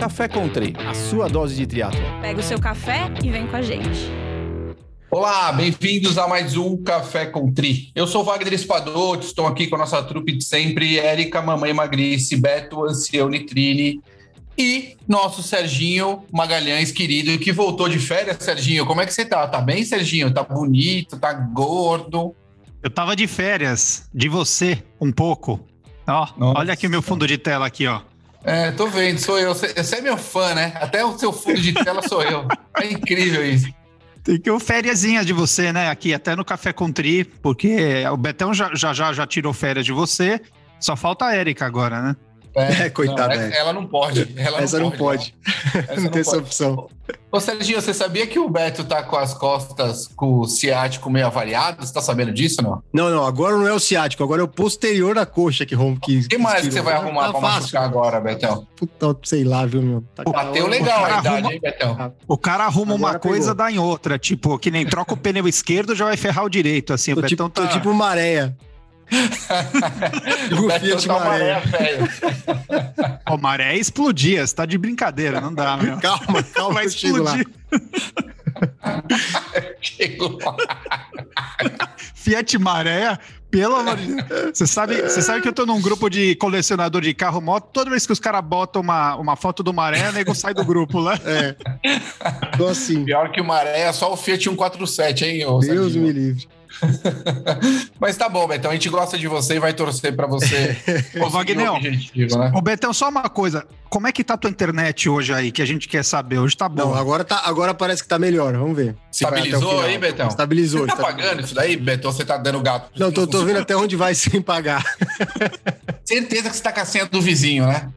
Café Country, a sua dose de triatlo. Pega o seu café e vem com a gente. Olá, bem-vindos a mais um Café com Tri. Eu sou Wagner Espadoto, estou aqui com a nossa trupe de sempre, Érica, Mamãe Magrice, Beto, Ancione Trini e nosso Serginho Magalhães, querido, que voltou de férias. Serginho, como é que você tá? Tá bem, Serginho? Tá bonito? Tá gordo? Eu tava de férias, de você, um pouco. Ó, olha aqui o meu fundo de tela aqui, ó. É, tô vendo, sou eu. Você é meu fã, né? Até o seu fundo de tela sou eu. É incrível isso. Tem que eu fériasinha de você, né? Aqui, até no Café com porque o Betão já, já, já, já tirou férias de você. Só falta a Érica agora, né? É, é coitada. Ela, ela não pode. Ela essa não pode. Não, pode. não, não tem essa opção. Ô, Serginho, você sabia que o Beto tá com as costas com o ciático meio avariado? Você tá sabendo disso, não? Não, não. Agora não é o ciático, agora é o posterior da coxa que rompe. O que, mais que você vai arrumar tá pra fácil. machucar agora, Betão? Puta, sei lá, viu, meu? Tá Bateu legal a idade, arruma... hein, Betão? O cara arruma agora uma pegou. coisa, dá em outra. Tipo, que nem troca o pneu esquerdo, já vai ferrar o direito, assim. Tô, o tipo, tá... tô tipo maréia. o Fiat Maré. velho. O Maré explodia, você tá de brincadeira, não dá, meu. Calma, calma, vai explodir. Fiat Maré, pelo amor de Deus. Você sabe, você sabe que eu tô num grupo de colecionador de carro moto, toda vez que os caras botam uma, uma foto do Maré, o nego sai do grupo lá. É. Tô assim. Pior que o Maré é só o Fiat 147, hein? Deus me livre. Mas tá bom, Betão. A gente gosta de você e vai torcer para você. Ô, Wagner, né? Ô, Betão, só uma coisa. Como é que tá a tua internet hoje aí, que a gente quer saber? Hoje tá bom. Não, agora, tá, agora parece que tá melhor. Vamos ver. Estabilizou aí, Betão? Estabilizou. Você tá pagando isso daí, Betão? Você tá dando gato? Não, tô, tô vendo até onde vai sem pagar. Certeza que você tá com a senha do vizinho, né?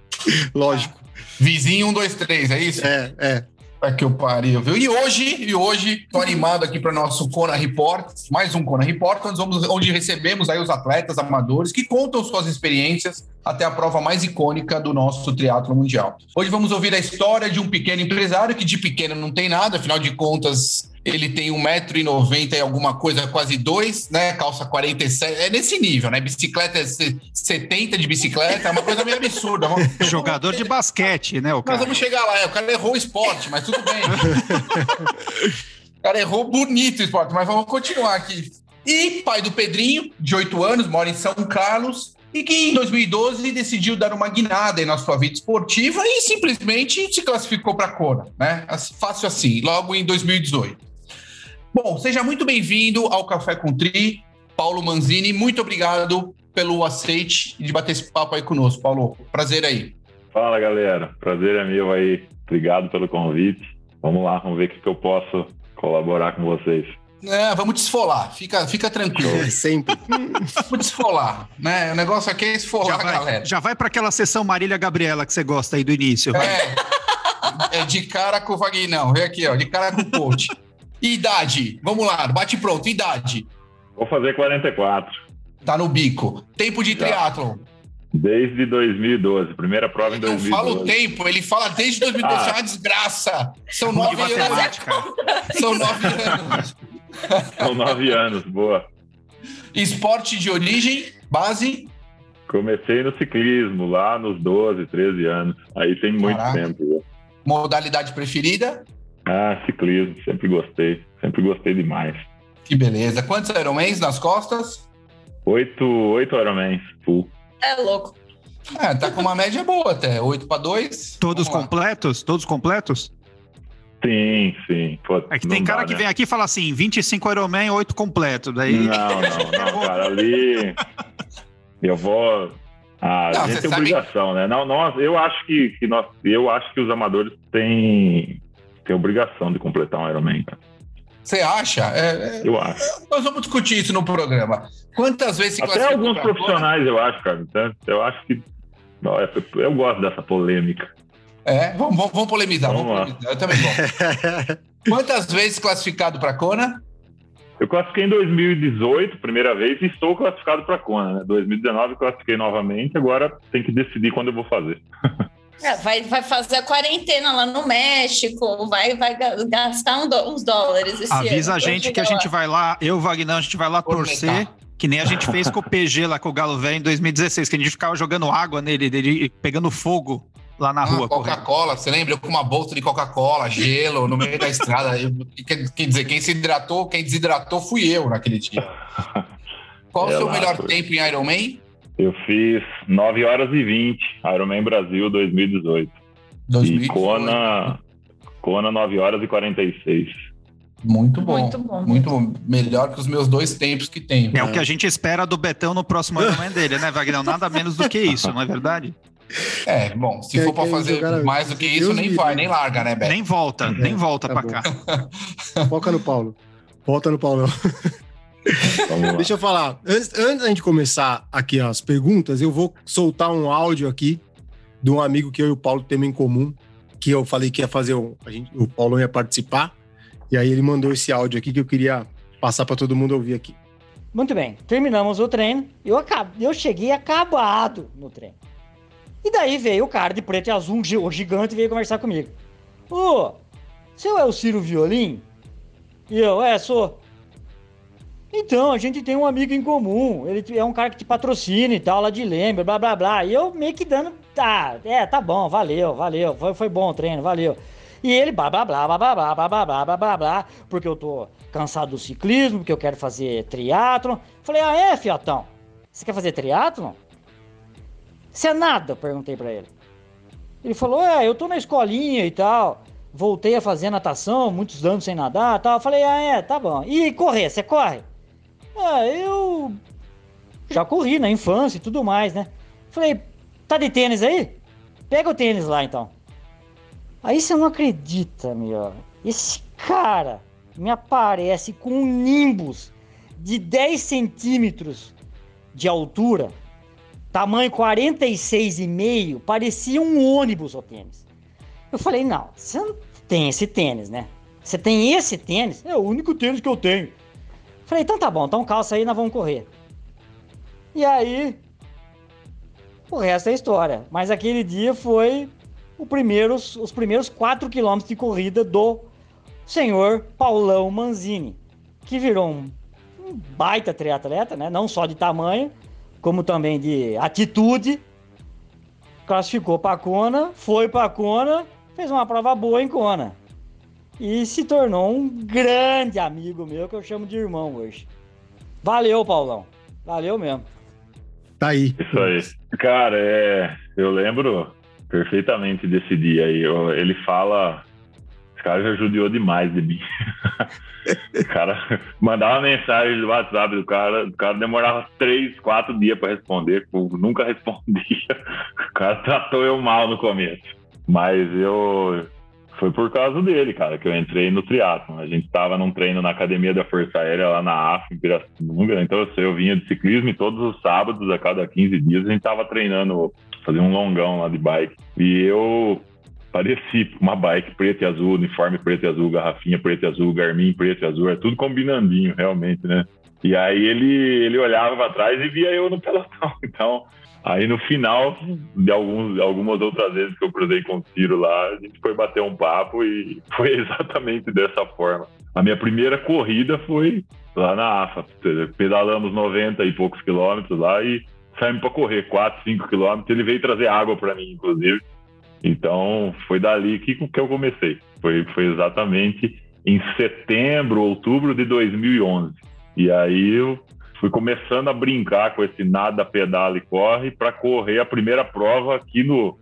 Lógico. Vizinho 1, 2, 3, é isso? É, é. É que eu pariu, viu? E hoje, e hoje, tô animado aqui para nosso Kona Report, mais um Kona Report, onde, vamos, onde recebemos aí os atletas amadores que contam suas experiências até a prova mais icônica do nosso triatlo mundial. Hoje vamos ouvir a história de um pequeno empresário que de pequeno não tem nada, afinal de contas, ele tem 1,90m e alguma coisa, quase 2, né? Calça 47, é nesse nível, né? Bicicleta é 70 de bicicleta, é uma coisa meio absurda. Jogador de basquete, né? O cara. Nós vamos chegar lá, é, o cara errou o esporte, mas tudo bem. o cara errou bonito o esporte, mas vamos continuar aqui. E pai do Pedrinho, de 8 anos, mora em São Carlos, e que em 2012 decidiu dar uma guinada na sua vida esportiva e simplesmente se classificou para a Kona, né? Fácil assim, logo em 2018. Bom, seja muito bem-vindo ao Café com Tri. Paulo Manzini, muito obrigado pelo aceite de bater esse papo aí conosco. Paulo, prazer aí. Fala, galera. Prazer é meu aí. Obrigado pelo convite. Vamos lá, vamos ver o que eu posso colaborar com vocês. É, vamos desfolar, fica, fica tranquilo. É, sempre. vamos desfolar, né? O negócio aqui é esfolar, já vai, galera. Já vai para aquela sessão Marília Gabriela que você gosta aí do início. É, é de cara com o Vaguinão. Vem aqui, ó, de cara com o coach. Idade, vamos lá, bate pronto, idade. Vou fazer 44. Tá no bico. Tempo de triatlon. Desde 2012, primeira prova em 2012. Não fala o tempo, ele fala desde 2012, ah. é uma desgraça. São nove anos. São nove anos. São nove anos, boa. Esporte de origem, base? Comecei no ciclismo, lá nos 12, 13 anos. Aí tem muito Caraca. tempo. Já. Modalidade preferida? Ah, ciclismo, sempre gostei, sempre gostei demais. Que beleza. Quantos Ironmans nas costas? Oito, oito Ironmans, full. É louco. É, tá com uma média boa até, oito para dois. Todos completos? Todos completos? Sim, sim. Pô, é que tem cara dá, que né? vem aqui e fala assim, 25 Ironman, 8 completo. Daí... Não, não, não, cara, ali eu vou... Ah, não, a gente tem obrigação, sabe... né? Não, não, eu acho que, que nós, eu acho que os amadores têm tem obrigação de completar um Ironman, cara. Você acha? É, é, eu acho. Nós vamos discutir isso no programa. Quantas vezes se Até alguns profissionais, eu acho, cara. Então, eu acho que. Eu gosto dessa polêmica. É, vamos, vamos, vamos polemizar. Vamos, vamos polemizar. Eu também gosto. Quantas vezes classificado para a Kona? Eu classifiquei em 2018, primeira vez, e estou classificado para a Kona. Né? 2019 classifiquei novamente, agora tem que decidir quando eu vou fazer. É, vai, vai fazer a quarentena lá no México, vai, vai gastar um do, uns dólares esse Avisa ano. a gente que a gente vai lá, eu, Wagner, a gente vai lá Por torcer. Que nem a gente fez com o PG lá com o Galo Velho em 2016, que a gente ficava jogando água nele, dele pegando fogo. lá na Ah, rua. Coca-Cola, você lembra? Eu com uma bolsa de Coca-Cola, gelo, no meio da estrada. Eu- quer, dizer, quem se hidratou, quem desidratou fui eu naquele dia. Qual o seu Relaxa. melhor tempo em Ironman? Eu fiz 9 horas e 20, Ironman Brasil 2018. E 2018. Kona, Kona 9 horas e 46. Muito bom. Muito bom. Muito bom. Melhor que os meus dois tempos que tenho. É o que a gente espera do Betão no próximo Ironman dele, né, Wagner? Nada menos do que isso, não é verdade? É, bom, se Quer- for pra quer fazer jogar- mais do que isso, nem me vai, nem larga, né, Beto? Nem volta, nem volta tá pra bom. cá. Foca no Paulo. Volta no Paulão. Deixa eu falar. Antes, antes da gente começar aqui as perguntas, eu vou soltar um áudio aqui de um amigo que eu e o Paulo temos em comum, que eu falei que ia fazer, um, a gente, o Paulo ia participar, e aí ele mandou esse áudio aqui que eu queria passar para todo mundo ouvir aqui. Muito bem, terminamos o treino. Eu, acab... eu cheguei acabado no treino. E daí veio o cara de preto e azul, o gigante, veio conversar comigo. Ô, seu é o Ciro Violim? E eu, é, sou. Então, a gente tem um amigo em comum. Ele é um cara que te patrocina e tal, lá de Lembra, blá blá blá. E eu meio que dando. Tá, é, tá bom, valeu, valeu. Foi, foi bom o treino, valeu. E ele, blá blá blá blá blá blá blá blá blá blá blá porque eu tô cansado do ciclismo, porque eu quero fazer triatlon. Falei, ah, é, fiatão? Você quer fazer triatlon? Você é nada? Perguntei pra ele. Ele falou, é, eu tô na escolinha e tal. Voltei a fazer natação, muitos anos sem nadar e tal. Falei, ah, é, tá bom. E correr, você corre? Ah, eu já corri na infância e tudo mais, né? Falei, tá de tênis aí? Pega o tênis lá então. Aí você não acredita, meu. Esse cara me aparece com um nimbus de 10 centímetros de altura, tamanho 46,5, parecia um ônibus o tênis. Eu falei, não, você não tem esse tênis, né? Você tem esse tênis? É o único tênis que eu tenho. Falei, então tá bom, então calça aí, nós vamos correr. E aí, o resto é história. Mas aquele dia foi primeiros, os primeiros 4 quilômetros de corrida do senhor Paulão Manzini, que virou um, um baita triatleta, né? Não só de tamanho, como também de atitude. Classificou para Kona, foi para Kona, fez uma prova boa em Kona. E se tornou um grande amigo meu que eu chamo de irmão hoje. Valeu, Paulão. Valeu mesmo. Tá aí. Isso aí. Cara, é, eu lembro perfeitamente desse dia aí. Eu- ele fala. Esse cara já judiou demais de mim. o cara mandava mensagem do WhatsApp do cara, o cara demorava três, quatro dias para responder, eu nunca respondia. O cara tratou eu mal no começo. Mas eu. Foi por causa dele, cara, que eu entrei no triatlon. A gente tava num treino na academia da Força Aérea lá na AF, em Pirassununga. Então eu eu vinha de ciclismo e todos os sábados, a cada 15 dias, a gente tava treinando, fazia um longão lá de bike. E eu pareci uma bike preta e azul, uniforme preto e azul, garrafinha preto e azul, Garmin preto e azul, é tudo combinandinho, realmente, né? E aí ele, ele olhava para trás e via eu no pelotão. Então, aí no final de alguns, algumas outras vezes que eu cruzei com o Ciro lá, a gente foi bater um papo e foi exatamente dessa forma. A minha primeira corrida foi lá na AFA. Pedalamos 90 e poucos quilômetros lá e saímos para correr 4, 5 quilômetros. Ele veio trazer água para mim, inclusive. Então, foi dali que, que eu comecei. Foi, foi exatamente em setembro, outubro de 2011. E aí eu fui começando a brincar com esse nada, pedala e corre para correr a primeira prova aqui no,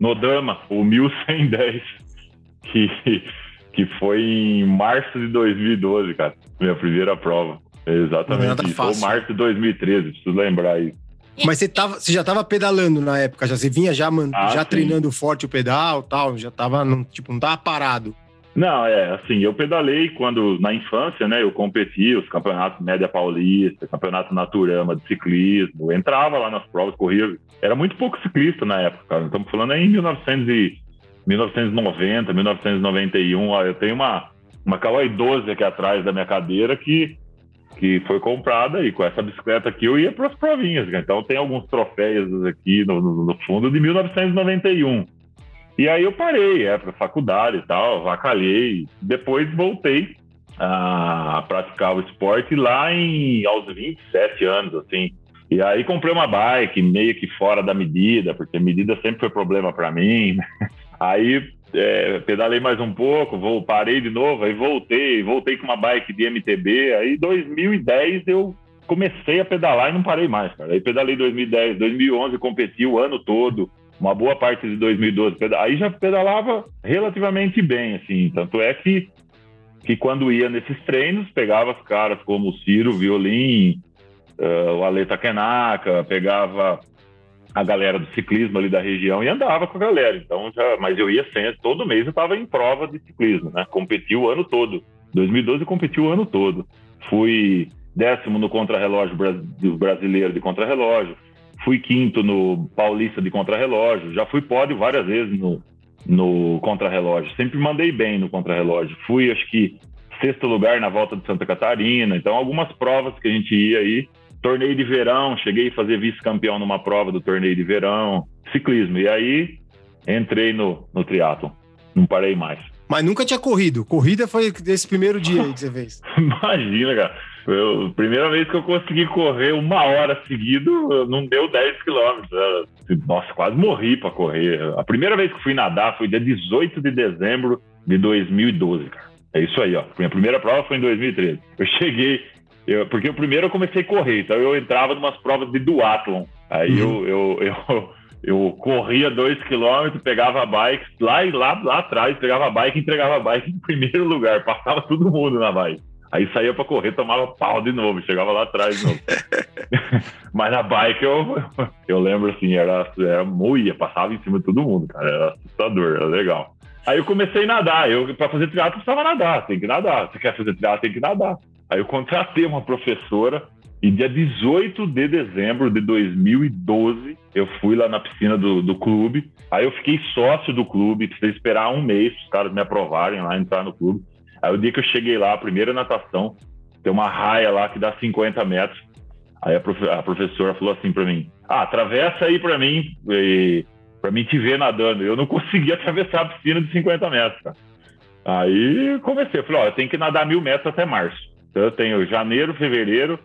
no Dama, o 1110, que, que foi em março de 2012, cara. Minha primeira prova. É Exatamente nada isso. Ou março de 2013, preciso lembrar isso. Mas você, tava, você já tava pedalando na época, já você vinha já, man- Ah, já sim. treinando forte o pedal tal, já tava, não, tipo, não tava parado. Não, é assim, eu pedalei quando, na infância, né, eu competi os campeonatos Média Paulista, campeonato Naturama de ciclismo, entrava lá nas provas, corria, era muito pouco ciclista na época, cara. estamos falando aí em 1900 e, 1990, 1991, ó, eu tenho uma, uma Caloi 12 aqui atrás da minha cadeira que, que foi comprada e com essa bicicleta aqui eu ia para as provinhas, cara. então tem alguns troféus aqui no, no- no fundo de 1991. E aí eu parei, é, para faculdade e tal, vacalhei. Depois voltei a praticar o esporte lá em, aos 27 anos, assim. E aí comprei uma bike meio que fora da medida, porque medida sempre foi problema para mim. Aí é, pedalei mais um pouco, vou, parei de novo, aí voltei, voltei com uma bike de MTB. Aí 2010 eu comecei a pedalar e não parei mais, cara. Aí pedalei 2010, 2011 competi o ano todo, uma boa parte de 2012. Aí já pedalava relativamente bem, assim. Tanto é que, que quando ia nesses treinos, pegava os caras como o Ciro, Violim, uh, o Aleta Kenaka, pegava a galera do ciclismo ali da região e andava com a galera. Então, já, mas eu ia sempre, todo mês eu estava em prova de ciclismo, né? Competi o ano todo. 2012 eu competi o ano todo. Fui décimo no contrarrelógio brasileiro de contrarrelógio, fui quinto no Paulista de contrarrelógio, já fui pódio várias vezes no, no contrarrelógio. Sempre mandei bem no contrarrelógio. Fui, acho que, sexto lugar na volta de Santa Catarina. Então, algumas provas que a gente ia aí torneio de verão, cheguei a fazer vice-campeão numa prova do torneio de verão, ciclismo. E aí entrei no, no triatlon, não parei mais. Mas nunca tinha corrido. Corrida foi desse primeiro dia aí que você fez. Imagina, cara. Eu, primeira vez que eu consegui correr uma hora seguido, não deu 10 quilômetros. Nossa, quase morri para correr. A primeira vez que fui nadar foi dia 18 de dezembro de 2012, cara. É isso aí, ó. Minha primeira prova foi em 2013. Eu cheguei, eu, porque o primeiro eu comecei a correr, então eu entrava em umas provas de duatlon. Aí uhum. eu, eu, eu, eu, corria dois quilômetros, pegava a bike lá, lá, lá atrás, pegava a bike e entregava a bike em primeiro lugar, passava todo mundo na bike. Aí saía para correr, tomava pau de novo, chegava lá atrás de novo. Mas na bike eu, eu lembro assim, era, era moia, passava em cima de todo mundo, cara, era assustador, era legal. Aí eu comecei a nadar, eu para fazer triatlo precisava nadar, tem que nadar. Se quer fazer triatlo, tem que nadar. Aí eu contratei uma professora e dia 18 de dezembro de 2012 eu fui lá na piscina do, do clube. Aí eu fiquei sócio do clube, precisei esperar um mês para os caras me aprovarem lá, entrar no clube. Aí o dia que eu cheguei lá, a primeira natação, tem uma raia lá que dá 50 metros. Aí a, a professora falou assim para mim: Ah, atravessa aí para mim, para mim te ver nadando. Eu não consegui atravessar a piscina de 50 metros, cara. Aí comecei, falei: Ó, eu tenho que nadar mil metros até março. Então eu tenho janeiro, fevereiro,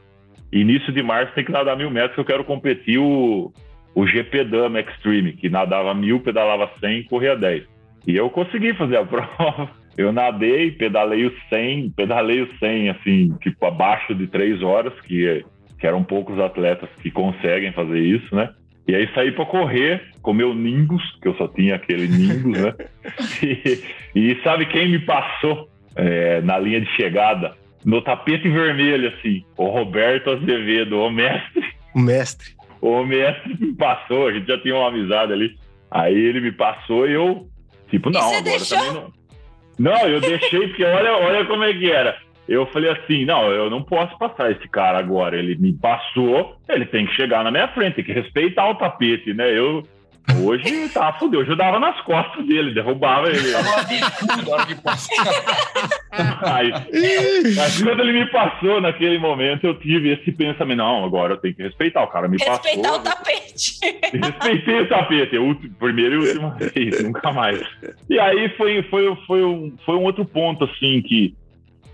início de março tem que nadar mil metros, que eu quero competir o, o GP Dama Extreme, que nadava mil, pedalava 100 e corria 10. E eu consegui fazer a prova. Eu nadei, pedalei o 100, pedalei o 100, assim, tipo, abaixo de três horas, que, que eram poucos atletas que conseguem fazer isso, né? E aí saí para correr com meu Ningus, que eu só tinha aquele Ningus, né? E, e sabe quem me passou é, na linha de chegada? no tapete vermelho, assim, o Roberto Azevedo, o mestre. O mestre. O mestre me passou, a gente já tinha uma amizade ali. Aí ele me passou e eu, tipo, não, agora deixou? também não. Não, eu deixei, porque olha, olha como é que era. Eu falei assim, não, eu não posso passar esse cara agora. Ele me passou, ele tem que chegar na minha frente, tem que respeitar o tapete, né? Eu, Hoje tá fudeu, hoje eu dava nas costas dele, derrubava ele. aí, mas quando ele me passou naquele momento, eu tive esse pensamento: não, agora eu tenho que respeitar. O cara me respeitar passou. Respeitar o tapete. Respeitei o tapete, eu, primeiro e última vez, nunca mais. E aí foi, foi, foi, um, foi um outro ponto, assim, que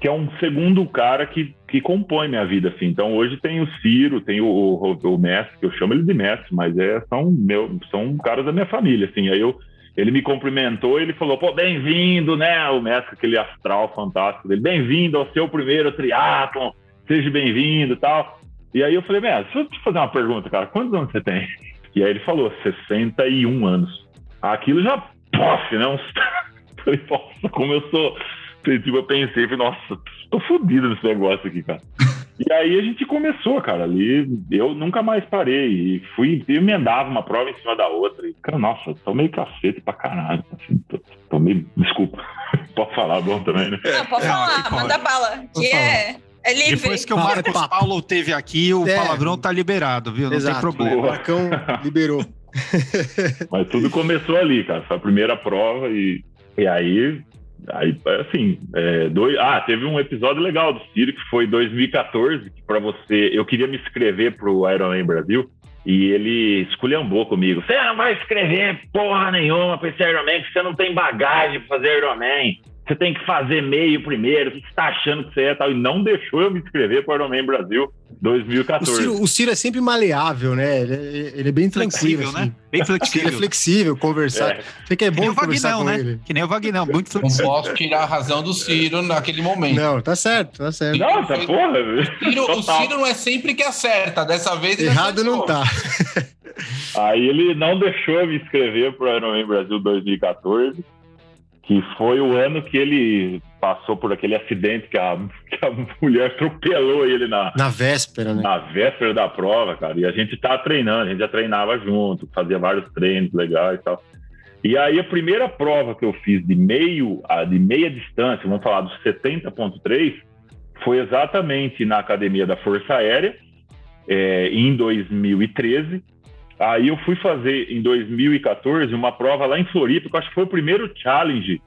que é um segundo cara que, que compõe minha vida, assim. Então, hoje tem o Ciro, tem o, o, o mestre, que eu chamo ele de mestre, mas é, são, meu, são caras da minha família, assim. Aí eu, ele me cumprimentou ele falou, pô, bem-vindo, né? O mestre, aquele astral fantástico dele, bem-vindo ao seu primeiro triatlon, seja bem-vindo tal. E aí eu falei, mestre, deixa eu te fazer uma pergunta, cara, quantos anos você tem? E aí ele falou, 61 anos. Aquilo já, pof, né? Uns... falei, como eu sou tipo, eu pensei, falei, nossa, tô fodido nesse negócio aqui, cara. E aí a gente começou, cara, ali, eu nunca mais parei, e fui, eu emendava uma prova em cima da outra, e, cara, nossa, tomei cacete pra caralho, assim, tomei, desculpa, pode falar bom também, né? Não, pode é, falar, manda bala, que é... É livre. Depois que o Marcos Paulo teve aqui, o é. palavrão tá liberado, viu? Não Exato. tem problema. O Marcão liberou. Mas tudo começou ali, cara. Foi a primeira prova e, e aí Aí, assim, é, dois, ah, teve um episódio legal do Ciro que foi 2014, que para você, eu queria me inscrever pro Ironman Brasil e ele esculhambou comigo. Você não vai escrever porra nenhuma pra esse Ironman, que você não tem bagagem pra fazer Ironman. Você tem que fazer meio primeiro, o que você tá achando que você é tal? E não deixou eu me inscrever para o Ironman Brasil 2014. O Ciro, o Ciro é sempre maleável, né? Ele, é- ele é bem Flexível, tranquilo, assim. né? Bem Ele é flexível. flexível, conversar. É. Sei que é Que nem bom o conversar Vagnão, com né? ele. Que nem o Vagnão, muito Não flexível. posso tirar a razão do Ciro naquele momento. Não, tá certo, tá certo. Nossa, porra! Ciro- o. Ciro não é sempre que acerta. Dessa vez ele Errado não tá. Aí ele não deixou eu me inscrever para o Ironman Brasil 2014, que foi o ano que ele passou por aquele acidente que a, que a mulher atropelou ele na, Na véspera, né? na véspera da prova, cara. E a gente tá treinando, a gente já treinava junto, fazia vários treinos legais e tal. E aí a primeira prova que eu fiz de meio, a- de meia distância, vamos falar dos 70.3, foi exatamente na academia da Força Aérea, é, em 2013. Aí eu fui fazer em 2014 uma prova lá em Floripa, que eu acho que foi o primeiro challenge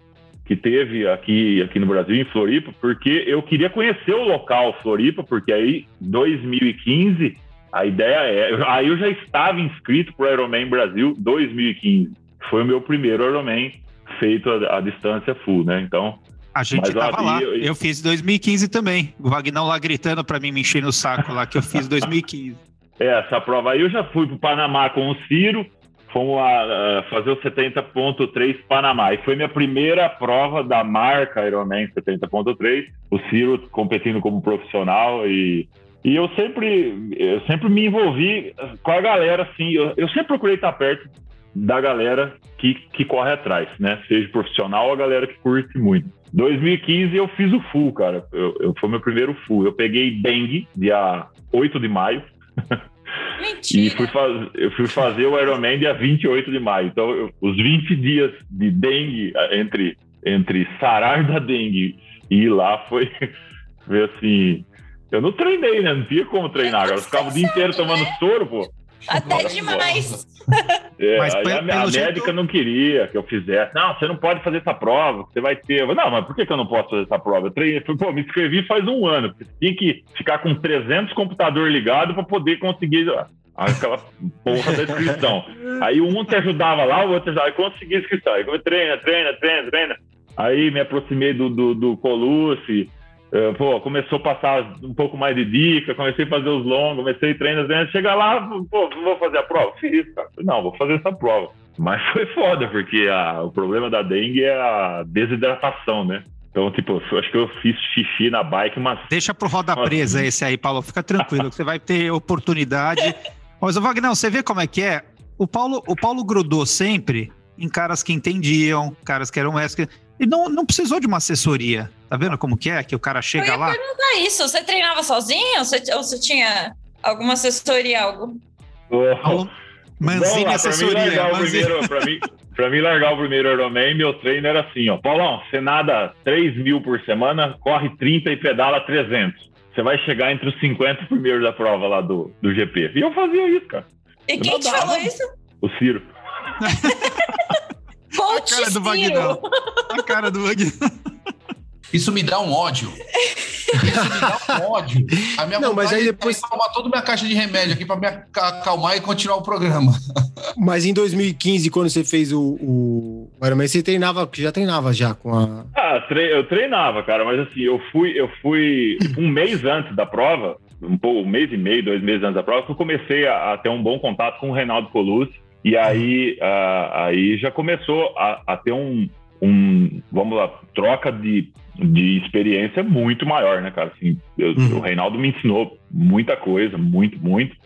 que teve aqui, aqui no Brasil, em Floripa, porque eu queria conhecer o local Floripa, porque aí, 2015, a ideia é. Aí eu já estava inscrito para o Ironman Brasil 2015. Foi o meu primeiro Ironman feito a, a distância full, né? Então, A gente Mas, ó, tava lá. eu- Eu fiz 2015 também. O Vagnão lá gritando pra mim, me enchendo o saco lá, que eu fiz 2015. Essa prova aí eu já fui para o Panamá com o Ciro, fomos lá ah, fazer o 70.3 Panamá. E foi minha primeira prova da marca Ironman 70.3. O Ciro competindo como profissional e, e eu sempre eu sempre me envolvi com a galera assim. Eu, eu sempre procurei estar perto da galera que, que corre atrás, né? Seja profissional ou a galera que curte muito. 2015 eu fiz o full, cara. Eu, eu foi meu primeiro full. Eu peguei dengue dia 8 de maio. E Mentira. fui faz... eu fui fazer o Ironman dia 28 de maio. Então, eu- os 20 dias de dengue, entre, entre sarar da dengue e ir lá, foi, foi assim. Eu não treinei, né? Não tinha como treinar. Agora, eu ficava o dia inteiro tomando soro, pô. Até demais. É, Mas a, a jeito- médica não queria que eu fizesse. Não, você não pode fazer essa prova, você vai ter. Não, mas por que, que eu não posso fazer essa prova? Eu treinei, pô, me inscrevi faz um ano, tinha que ficar com 300 computadores ligados para poder conseguir aquela porra da inscrição. Aí um te ajudava lá, o outro ajudava, aí consegui a inscrição. Aí eu treina, treina, treina, treina. Aí me aproximei do, do, do Colucci, pô, começou a passar um pouco mais de dica, comecei a fazer os longos, comecei a treinar, treinar. Chega lá, pô, vou fazer a prova? Fiz, cara. Não, vou fazer essa prova. Mas foi foda, porque a- o problema da dengue é a desidratação, né? Então, tipo, eu acho que eu fiz xixi na bike umas Deixa pro roda presa esse aí, Paulo. Fica tranquilo, que você vai ter oportunidade. Mas, Vagnão, você vê como é que é? O Paulo, o Paulo grudou sempre em caras que entendiam, caras que eram mestres. E não, não precisou de uma assessoria. Tá vendo como que é? Que o cara chega lá. É isso. Você treinava sozinho? Você, ou você tinha alguma assessoria, algo? Manzini lá, pra mim, assessoria. largar o Manzini. primeiro, pra, mim, pra mim largar o primeiro Ironman, meu treino era assim, ó. Paulão, você nada 3 mil por semana, corre 30 e pedala 300. Você vai chegar entre os 50 primeiros da prova lá do, do GP. E eu fazia isso, cara. E quem te falou isso? O Ciro. Coach cara do. Vagnão. A cara do Vagnão. Isso me dá um ódio. Isso me dá um ódio. A minha Não, mas aí é depois- tomar toda a minha caixa de remédio aqui para me aca- acalmar e continuar o programa. Mas em 2015, quando você fez o, o Ironman, você treinava, já treinava já com a. Ah, tre- eu treinava, cara, mas assim, eu fui, eu fui um mês antes da prova, um, pouco, um mês e meio, dois meses antes da prova, que eu comecei a, a ter um bom contato com o Reinaldo Colucci, e aí, ah, aí já começou a, a ter um, um, vamos lá, troca de, de experiência muito maior, né, cara? Assim, eu- Uhum. O Reinaldo me ensinou muita coisa, muito, muito.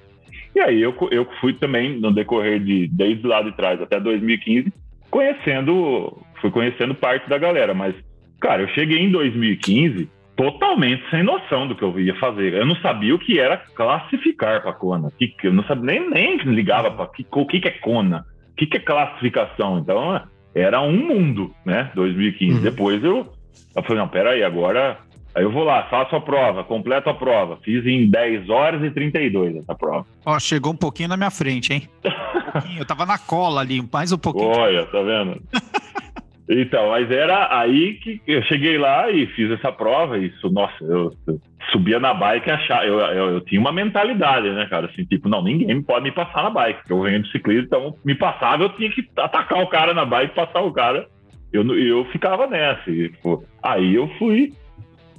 E aí eu, eu fui também, no decorrer de, desde lá de trás até 2015, conhecendo, fui conhecendo parte da galera, mas, cara, eu cheguei em 2015 totalmente sem noção do que eu ia fazer. Eu não sabia o que era classificar para Kona. Que, que eu não sabia nem, nem ligava para que, o que, que é Kona, o que, que é classificação. Então, era um mundo, né? 2015. Uhum. Depois eu, eu falei, não, peraí, agora Aí eu vou lá, faço a prova, completo a prova. Fiz em 10 horas e 32 essa prova. Ó, chegou um pouquinho na minha frente, hein? Um eu tava na cola ali, mais um pouquinho. Olha, tá vendo? Então, mas era aí que eu cheguei lá e fiz essa prova. E isso, nossa, eu, eu subia na bike achava. Eu, eu, eu tinha uma mentalidade, né, cara? Assim, tipo, não, ninguém pode me passar na bike, porque eu venho de ciclismo, então me passava, eu tinha que atacar o cara na bike, passar o cara eu, eu ficava nessa. E, tipo, aí eu fui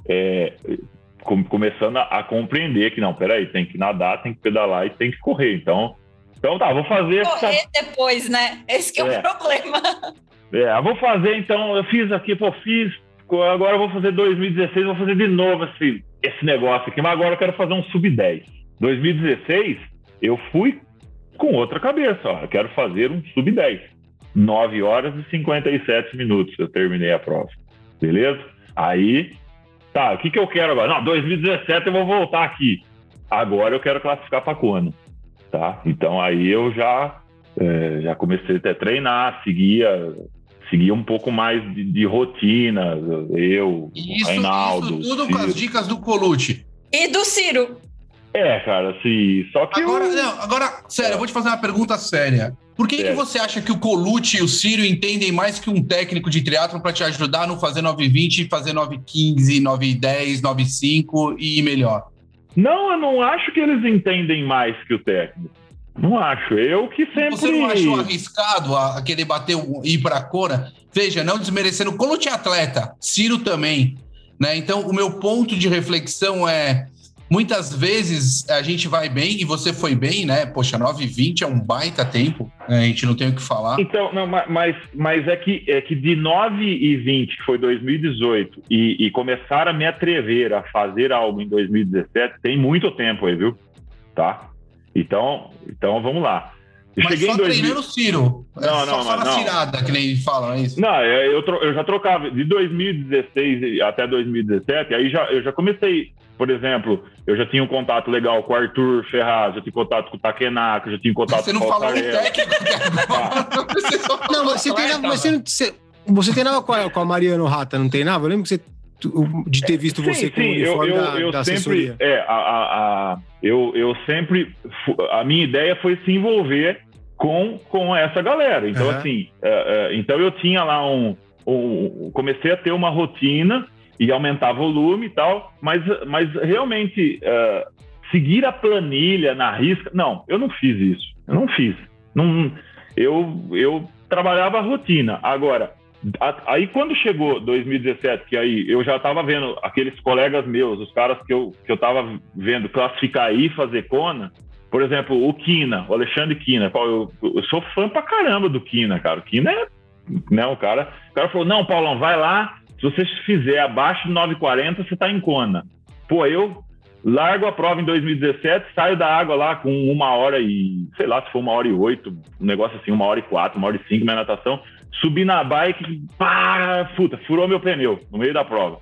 é, com, começando a, a, compreender que não, peraí, tem que nadar, tem que pedalar e tem que correr. Então, então tá, vou fazer. Correr essa... depois, né? Esse que é, é o problema. É, vou fazer então, eu fiz aqui, pô, fiz, agora eu vou fazer 2016, vou fazer de novo esse, esse negócio aqui, mas agora eu quero fazer um sub-10. 2016, eu fui com outra cabeça, ó, eu quero fazer um sub-10. 9 horas e 57 minutos eu terminei a prova. Beleza? Aí, tá, o que, que eu quero agora? Não, 2017 eu vou voltar aqui. Agora eu quero classificar para Kona. Tá? Então aí eu já, é, já comecei a treinar, seguia seguia um pouco mais de, de rotina, eu, isso, Reinaldo. Isso tudo Ciro. com as dicas do Colucci. E do Ciro. É, cara, sim. Só que. Agora, eu... não, agora, sério, eu vou te fazer uma pergunta séria. Por que, que você acha que o Colucci e o Ciro entendem mais que um técnico de triatlo para te ajudar a não fazer 920, fazer 915, 910, 95 e melhor? Não, eu não acho que eles entendem mais que o técnico. Não acho. Eu que sempre. Você não achou arriscado a, a querer bater o, ir para a Cora? Veja, não desmerecendo como tinha atleta, Ciro também. Né? Então, o meu ponto de reflexão é: muitas vezes a gente vai bem e você foi bem, né? Poxa, 9,20 é um baita tempo, né? a gente não tem o que falar. Então, não, mas, mas é, que, é que de 9,20, que foi 2018, e, e começar a me atrever a fazer algo em 2017, tem muito tempo aí, viu? Tá? Então, então vamos lá. Eu Mas só 2000... treinando Ciro. Não, é não, só fala não. cirada, que nem falam, é isso? Não, é, eu, eu já trocava de 2016 até 2017, aí já, eu já comecei, por exemplo, eu já tinha um contato legal com o Arthur Ferraz, já tinha contato com o Takenaka, já tinha contato você com o Você não falou o técnico. Não, você treinava, você, você, você treinava com a, com a Mariano Rata, não treinava? Eu lembro que você de ter visto você sim, com o uniforme eu, eu, da, eu da sempre, assessoria. É, a, a, a, eu, eu sempre... A minha ideia foi se envolver com, com essa galera. Então, uhum. assim, é, é, então eu tinha lá um, um... Comecei a ter uma rotina e aumentar volume e tal, mas, mas realmente uh, seguir a planilha na risca... Não, eu não fiz isso. Eu não fiz. Não, eu, eu trabalhava a rotina. Agora Aí quando chegou 2017, que aí eu já estava vendo aqueles colegas meus, os caras que eu, que eu tava vendo classificar aí fazer Kona, por exemplo, o Kina, o Alexandre Kina, eu, eu sou fã pra caramba do Kina, cara. O Kina é, né, o cara, o cara falou, não, Paulão, vai lá, se você fizer abaixo de 9,40, você tá em Kona. Pô, eu largo a prova em 2017, saio da água lá com uma hora e, sei lá, se for uma hora e oito, um negócio assim, uma hora e quatro, uma hora e cinco, minha natação, Subi na bike, pá, puta, furou meu pneu no meio da prova.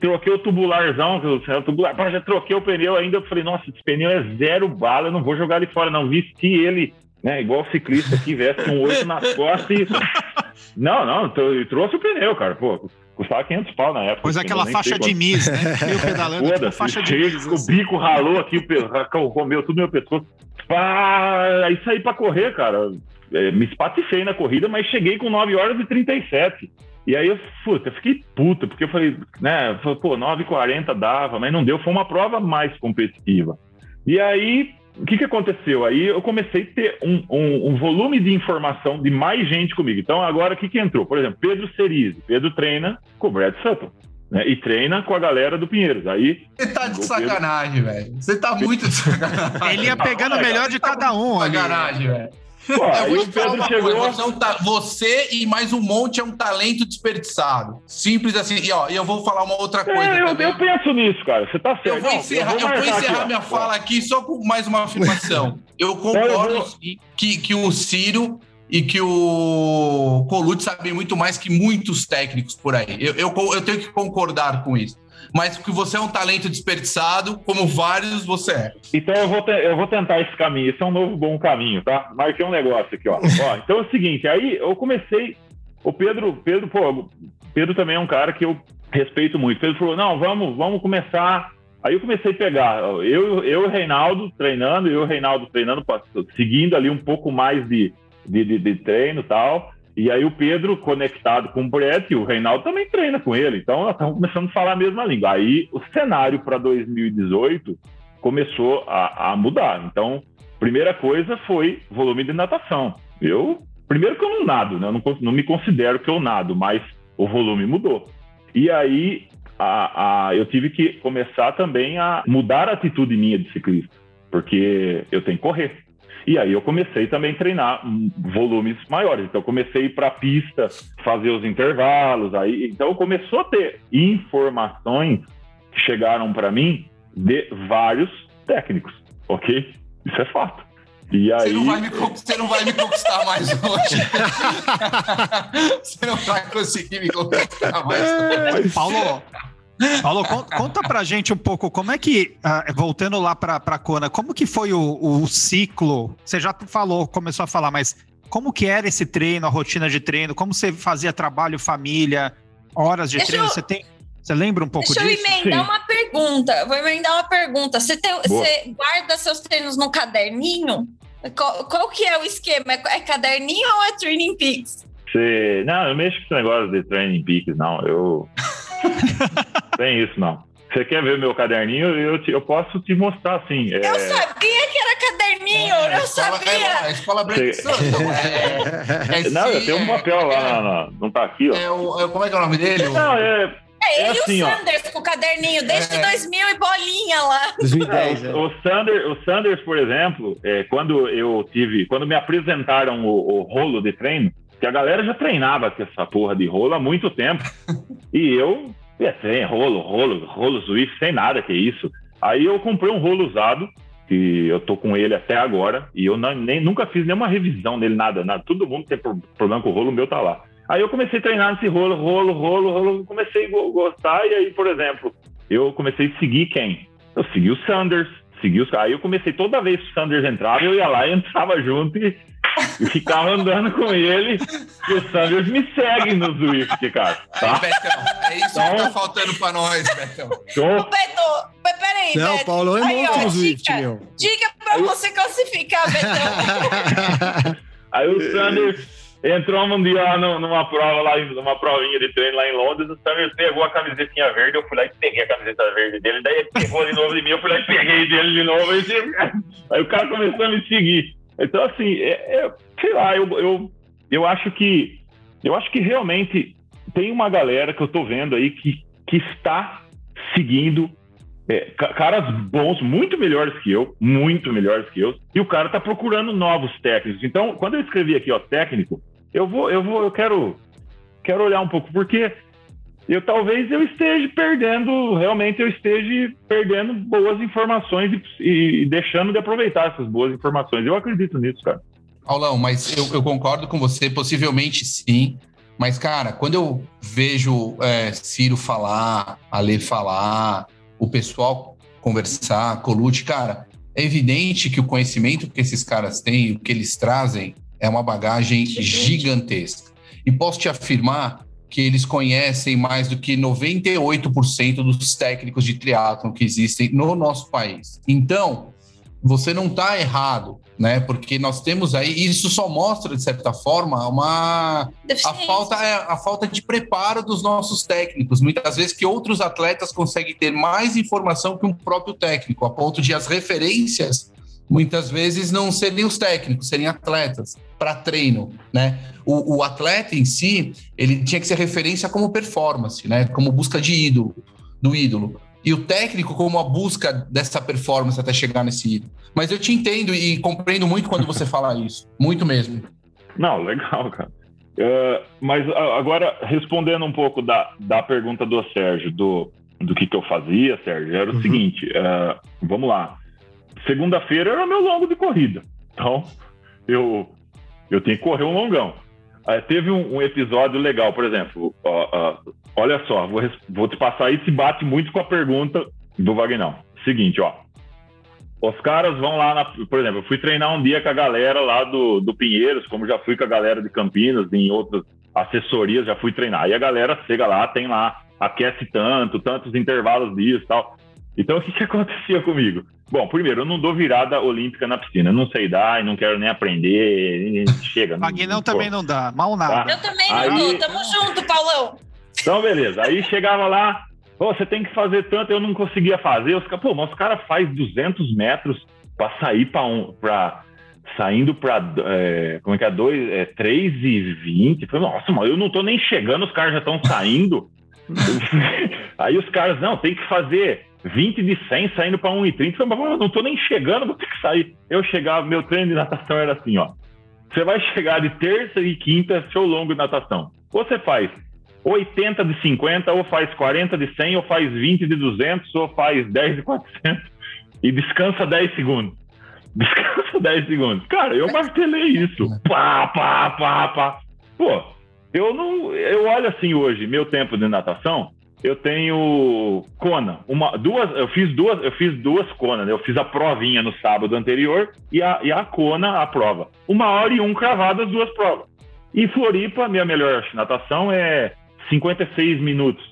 Troquei o tubularzão, o tubular, pá, já troquei o pneu ainda. Eu falei, nossa, esse pneu é zero bala, eu não vou jogar ele fora, não. Vesti ele, né, igual ciclista que veste um oito nas costas e. Não, não, trouxe o pneu, cara, pô. Custava 500 pau na época. Pois aquela faixa de mis, né? Eu pedalando, Foda, faixa de mis. O assim. bico ralou aqui, comeu tudo meu pescoço. Pá, aí saí pra correr, cara é, me espatifei na corrida, mas cheguei com 9 horas e 37. E aí eu, puta, eu fiquei puta, porque eu falei, né, pô, 9h40 dava, mas não deu, foi uma prova mais competitiva. E aí, o que, que aconteceu? Aí eu comecei a ter um, um, um, volume de informação de mais gente comigo. Então agora o que, que entrou? Por exemplo, Pedro Cerise. Pedro treina com o Brad Sutton. Né, e treina com a galera do Pinheiros. Aí. Você tá de sacanagem, velho. Você tá muito de sacanagem. Ele ia pegando o melhor de cada um. Sacanagem, velho. Pô, uma chegou... coisa, você, é um ta... você, e mais um monte é um talento desperdiçado. Simples assim. E ó, eu vou falar uma outra é, coisa. É, eu, eu, penso nisso, cara. Você tá certo. Eu vou encerrar, Não, eu vou eu vou encerrar aqui, minha ó. fala aqui só com mais uma afirmação. eu concordo vou... que, que o Ciro e que o Colucci sabem muito mais que muitos técnicos por aí. Eu, eu, eu tenho que concordar com isso mas que você é um talento desperdiçado, como vários você é. Então eu vou, eu vou tentar esse caminho, esse é um novo bom caminho, tá? Marquei um negócio aqui, ó. ó então é o seguinte, aí eu comecei, o Pedro, Pedro, pô, Pedro também é um cara que eu respeito muito. Pedro falou, não, vamos, vamos começar. Aí eu comecei a pegar, eu, eu e o Reinaldo treinando, eu e o Reinaldo treinando, seguindo ali um pouco mais de, de, de, de treino e tal. E aí o Pedro, conectado com o Brett, e o Reinaldo também treina com ele. Então, nós estamos começando a falar a mesma língua. Aí o cenário para 2018 começou a, a, mudar. Então, primeira coisa foi volume de natação. Eu Primeiro que eu não nado, né? Eu não, não me considero que eu nado, mas o volume mudou. E aí a, a, eu tive que começar também a mudar a atitude minha de ciclista, porque eu tenho que correr. E aí eu comecei também a treinar volumes maiores. Então eu comecei a ir para a pista, fazer os intervalos. Aí, então começou a ter informações que chegaram para mim de vários técnicos, ok? Isso é fato. E aí... você, não vai me, você não vai me conquistar mais hoje. você não vai conseguir me conquistar mais hoje. Paulo, Paulo, conta pra gente um pouco como é que, uh, voltando lá pra, pra Kona, como que foi o, o, ciclo? Você já falou, começou a falar, mas como que era esse treino, a rotina de treino? Como você fazia trabalho, família, horas de Deixa treino? Eu... Você tem. Você lembra um pouco Deixa disso? Deixa eu emendar Sim. uma pergunta. Vou emendar uma pergunta. Você, tem, você guarda seus treinos no caderninho? Qual, qual, que é o esquema? É, é caderninho ou é Training Peaks? Você... Não, eu mexo com esse negócio de Training Peaks, não. Eu... Tem isso, não. Você quer ver meu caderninho? Eu, te, eu posso te mostrar, sim. É... Eu sabia que era caderninho, é, eu escola, sabia. É, a escola Você... é, é, Não, eu tenho um papel lá, não, não tá aqui, ó. É o, como é que é o nome dele? Não, é... É, ele assim, e o Sanders ó. com o caderninho, desde é. 2000 e bolinha lá. 2010, é, o, o, Sanders, o Sanders, por exemplo, é, quando eu tive, quando me apresentaram o, o, rolo de treino, a galera já treinava com essa porra de rolo há muito tempo, e eu é, tem rolo, rolo, rolo Swift, sem nada, que isso. Aí eu comprei um rolo usado, que eu tô com ele até agora, e eu não, nem, nunca fiz nenhuma revisão dele, nada, nada. Todo mundo tem problema com o rolo, o meu tá lá. Aí eu comecei a treinar nesse rolo, rolo, rolo, rolo, comecei a gostar, e aí, por exemplo, eu comecei a seguir quem? Eu segui o Sanders, segui os Aí eu comecei, toda vez que o Sanders entrava, eu ia lá e entrava junto e e ficava andando com ele. E o Sanders me segue no Zwift, cara. Tá? Aí, Betão, é isso então... que tá faltando pra nós, Betão. Show. Ô, Beto, peraí, Não, Beto. Paulo é monstro no Zwift, dica, meu. Diga pra você classificar, Betão. Aí o Sanders entrou um dia numa prova, lá, numa provinha de treino lá em Londres, o Sanders pegou a camisetinha verde, eu fui lá e peguei a camiseta verde dele, daí ele pegou de novo de mim, eu fui lá e peguei dele de novo, aí o cara começou a me seguir. Então, assim, é, é, sei lá, eu, eu, eu acho que eu acho que realmente tem uma galera que eu tô vendo aí que, que está seguindo é, caras bons, muito melhores que eu, muito melhores que eu, e o cara tá procurando novos técnicos. Então, quando eu escrevi aqui, ó, técnico, eu vou, eu vou, eu quero, quero olhar um pouco, porque eu talvez eu esteja perdendo, realmente eu esteja perdendo boas informações e, e, deixando de aproveitar essas boas informações. Eu acredito nisso, cara. Paulão, mas eu, eu concordo com você, possivelmente sim. Mas, cara, quando eu vejo é, Ciro falar, Ale falar, o pessoal conversar, Colute, cara, é evidente que o conhecimento que esses caras têm, o que eles trazem, é uma bagagem gigantesca. E posso te afirmar que eles conhecem mais do que 98% dos técnicos de triatlon que existem no nosso país. Então, você não está errado, né? Porque nós temos aí, isso só mostra, de certa forma, uma a falta, é, a falta de preparo dos nossos técnicos. Muitas vezes que outros atletas conseguem ter mais informação que um próprio técnico, a ponto de as referências muitas vezes não serem os técnicos, serem atletas para treino, né? O, o, atleta em si, ele tinha que ser referência como performance, né? Como busca de ídolo, do ídolo. E o técnico como a busca dessa performance até chegar nesse ídolo. Mas eu te entendo e compreendo muito quando você fala isso, muito mesmo. Não, legal, cara. Uh, mas agora, respondendo um pouco da, da pergunta do Sérgio, do, do que, que eu fazia, Sérgio, era o uhum. seguinte: uh, vamos lá segunda-feira era meu longo de corrida. Então, eu, eu tenho que correr um longão. Aí, teve um, um, episódio legal, por exemplo, ó, ó, olha só, vou, vou te passar aí se bate muito com a pergunta do Vagnão. Seguinte, ó. Os caras vão lá, na, por exemplo, eu fui treinar um dia com a galera lá do, do Pinheiros, como já fui com a galera de Campinas, em outras assessorias, já fui treinar. Aí a galera chega lá, tem lá, aquece tanto, tantos intervalos dias e tal. Então, o que, que acontecia comigo? Bom, primeiro, eu não dou virada olímpica na piscina. Eu não sei dar e não quero nem aprender. Chega. Maguinão também não dá. Mal nada. Tá? Eu também não Aí... dou. Tamo junto, Paulão. Então, beleza. Aí chegava lá, Pô, você tem que fazer tanto, eu não conseguia fazer. Os, pô, mas os caras fazem 200 metros para sair para um, saindo para é, como é que é? Dois, é, 3 e 20. Falei, nossa, mas eu não tô nem chegando, os caras já estão saindo. Aí os caras, não, tem que fazer 20 de 100 saindo para 1,30. Eu falei, não tô nem chegando, vou ter que sair. Eu chegava, meu treino de natação era assim, ó. Você vai chegar de terça e quinta, seu longo de natação. Ou você faz 80 de 50, ou faz 40 de 100, ou faz 20 de 200, ou faz 10 de 400 e descansa 10 segundos. Descansa 10 segundos. Cara, eu martelei isso. Pá, pá, pá, pá. Pô, eu não. Eu olho assim hoje, meu tempo de natação, eu tenho Kona. Uma, duas, eu fiz duas, eu fiz duas Kona, né? Eu fiz a provinha no sábado anterior e a, e a Kona, a prova. Uma hora e um cravado as duas provas. E Floripa, minha melhor natação é 56 minutos.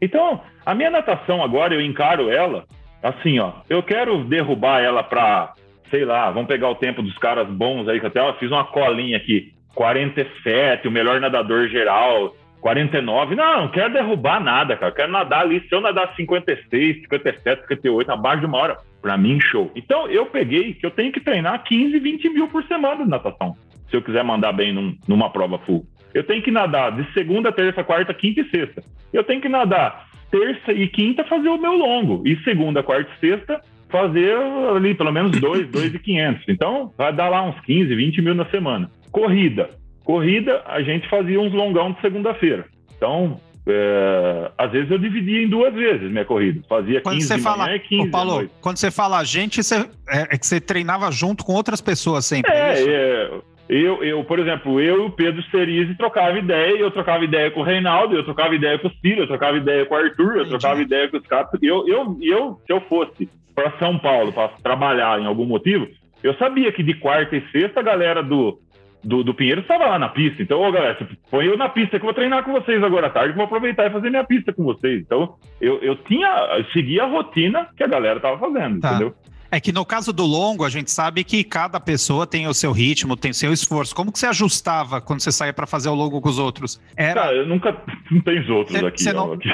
Então, a minha natação agora, eu encaro ela assim, ó. Eu quero derrubar ela para sei lá, vamos pegar o tempo dos caras bons aí, que até eu fiz uma colinha aqui, 47, o melhor nadador geral, 49. Não, não quero derrubar nada, cara. Eu quero nadar ali. Se eu nadar 56, 57, 58, abaixo de uma hora, pra mim, show. Então, eu peguei que eu tenho que treinar 15, 20 mil por semana de natação. Se eu quiser mandar bem num, numa prova full. Eu tenho que nadar de segunda, terça, quarta, quinta e sexta. Eu tenho que nadar terça e quinta fazer o meu longo. E segunda, quarta e sexta fazer ali pelo menos dois, dois e quinhentos. Então, vai dar lá uns 15, 20 mil na semana. Corrida. Corrida, a gente fazia uns longão de segunda-feira. Então, é, às vezes eu dividia em duas vezes minha corrida. Fazia quando 15 você fala, manhã e 15 ô, Paulo, quando você fala a gente, você, é, é que você treinava junto com outras pessoas sempre. É, isso? é, eu, eu, por exemplo, eu e o Pedro Cerise trocava ideia, eu trocava ideia com o Reinaldo, eu trocava ideia com o Ciro, eu trocava ideia com o Arthur, eu Entendi. trocava ideia com os caras. Eu, eu, eu, se eu fosse para São Paulo para trabalhar em algum motivo, eu sabia que de quarta e sexta a galera do, do, do Pinheiro estava lá na pista. Então, ô, galera, põe eu na pista que eu vou treinar com vocês agora à tarde, vou aproveitar e fazer minha pista com vocês. Então, eu, eu tinha, eu seguia a rotina que a galera estava fazendo, Tá. entendeu? É que no caso do longo, a gente sabe que cada pessoa tem o seu ritmo, tem o seu esforço. Como que você ajustava quando você saía para fazer o longo com os outros? Era Cara, eu nunca. Não tem os outros Cê- aqui. cê ó. não- Aqui,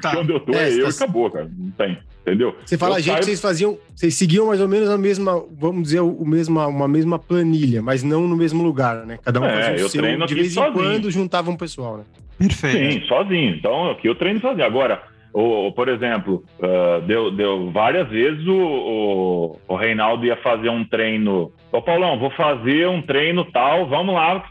Tá. aqui onde eu tô É, é, eu tá- e acabou, cara. Não tem. Entendeu? Você fala, Eu gente, saio- vocês faziam, vocês seguiam mais ou menos a mesma, vamos dizer, o mesma, uma mesma planilha, mas não no mesmo lugar, né? Cada um É, fazia o eu seu, treino de aqui vez em sozinho. quando juntava um pessoal, né? perfeito. Sim, sozinho. Então, aqui eu treino sozinho. Agora, o, o- por exemplo, ah, deu, deu várias vezes o, o, o Reinaldo ia fazer um treino. Ô, Paulão, vou fazer um treino tal, vamos lá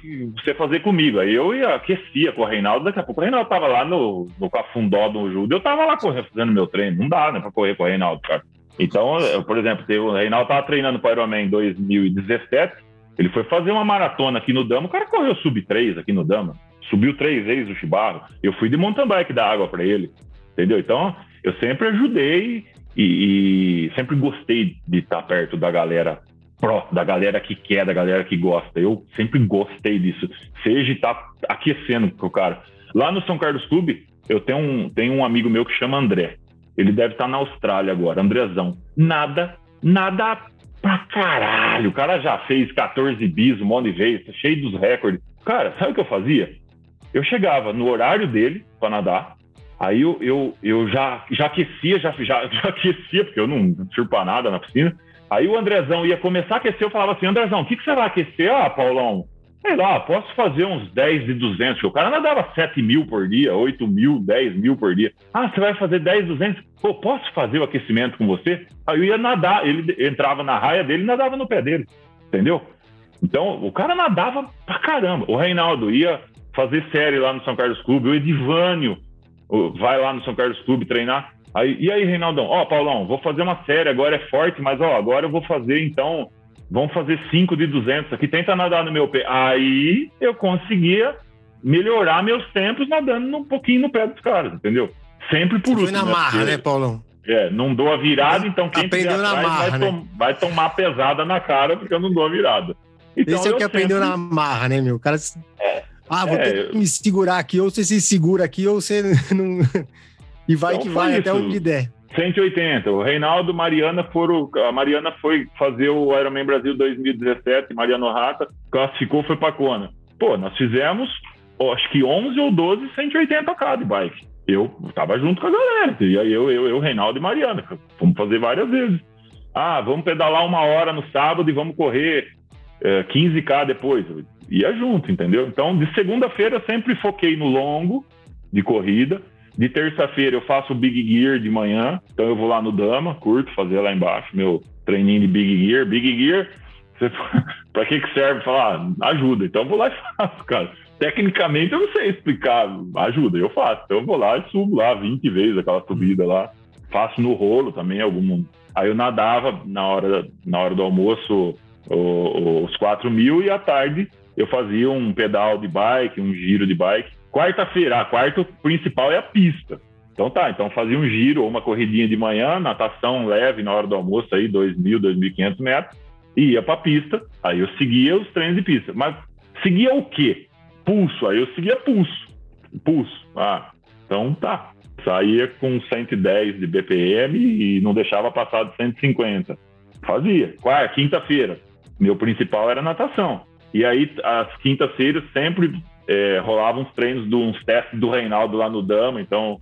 você fazer comigo. Aí eu ia aquecia com o Reinaldo, daqui a pouco o Reinaldo tava lá no, no Cafundó do Judo, eu tava lá correndo, fazendo meu treino. Não dá, né, pra correr com o Reinaldo, cara. Então, eu, por exemplo, teve, o Reinaldo tava treinando para o Ironman em 2017, ele foi fazer uma maratona aqui no Dama, o cara correu sub 3 aqui no Dama, subiu três vezes o Chibarro. Eu fui de mountain bike dar água para ele, entendeu? Então, eu sempre ajudei e, e sempre gostei de estar perto da galera pró, da galera que quer, da galera que gosta. Eu sempre gostei disso. Seja estar aquecendo pro cara. Lá no São Carlos Clube, eu tenho um, tenho um amigo meu que chama André. Ele deve estar na Austrália agora, Andrezão. Nada, nada pra caralho. O cara já fez 14 bis, um monte de vezes, tá cheio dos recordes. Cara, sabe o que eu fazia? Eu chegava no horário dele pra nadar, aí eu, eu, eu já, já aquecia, já, já, já aquecia, porque eu não sirvo nada na piscina. Aí o Andrezão ia começar a aquecer, eu falava assim, Andrezão, o que, que você vai aquecer? Ah, Paulão, sei lá, posso fazer uns 10 de 200, porque o cara nadava 7 mil por dia, 8 mil, 10 mil por dia. Ah, você vai fazer 10, 200? Pô, posso fazer o aquecimento com você? Aí eu ia nadar, ele entrava na raia dele e nadava no pé dele, entendeu? Então, o cara nadava pra caramba. O Reinaldo ia fazer série lá no São Carlos Clube, o Edivânio vai lá no São Carlos Clube treinar. Aí, e aí, Reinaldão? Ó, Paulão, vou fazer uma série, agora é forte, mas ó, agora eu vou fazer então, vamos fazer 5 de 200 aqui, tenta nadar no meu pé. Aí eu conseguia melhorar meus tempos nadando um pouquinho no pé dos caras, entendeu? Sempre por Você foi último. na marra, Porque, né, Paulão? É, não dou a virada, então quem Aprendeu na atrás marra, vai, né? tom- vai tomar pesada na cara, porque eu não dou a virada. Então, Esse é o que aprendeu sempre- na marra, né, meu? O cara. Ah, vou É, ter que me segurar aqui, ou você se segura aqui, ou você não. e vai Então que vai, até isso. onde der. 180. O Reinaldo, Mariana foram. A Mariana foi fazer o Ironman Brasil 2017, Mariano Rata, classificou, foi pra Kona. Pô, nós fizemos, acho que 11 ou 12 180 k de bike. Eu tava junto com a galera. E aí eu, eu, eu, Reinaldo e Mariana. Fomos fazer várias vezes. Ah, vamos pedalar uma hora no sábado e vamos correr é, 15K depois. Ia junto, entendeu? Então, de segunda-feira eu sempre foquei no longo de corrida. De terça-feira eu faço o Big Gear de manhã, então eu vou lá no Dama, curto fazer lá embaixo meu treininho de Big Gear. Big Gear, para que, que serve? Falar, ah, ajuda. Então eu vou lá e faço, cara. Tecnicamente eu não sei explicar, ajuda, eu faço. Então eu vou lá e subo lá 20 vezes aquela subida lá. Faço no rolo também algum. Aí eu nadava na hora, na hora do almoço os 4 mil e à tarde eu fazia um pedal de bike, um giro de bike. Quarta-feira, a quarta principal é a pista. Então tá, então fazia um giro ou uma corridinha de manhã, natação leve na hora do almoço aí, 2.000, 2.500 metros, e ia pra pista, aí eu seguia os treinos de pista. Mas seguia o quê? Pulso, aí eu seguia pulso. Pulso, ah, então tá. Saía com 110 de BPM e não deixava passar de 150. Fazia. Quarta, quinta-feira, meu principal era natação. E aí, as quintas-feiras sempre é, rolavam uns treinos, de uns testes do Reinaldo lá no Dama. Então,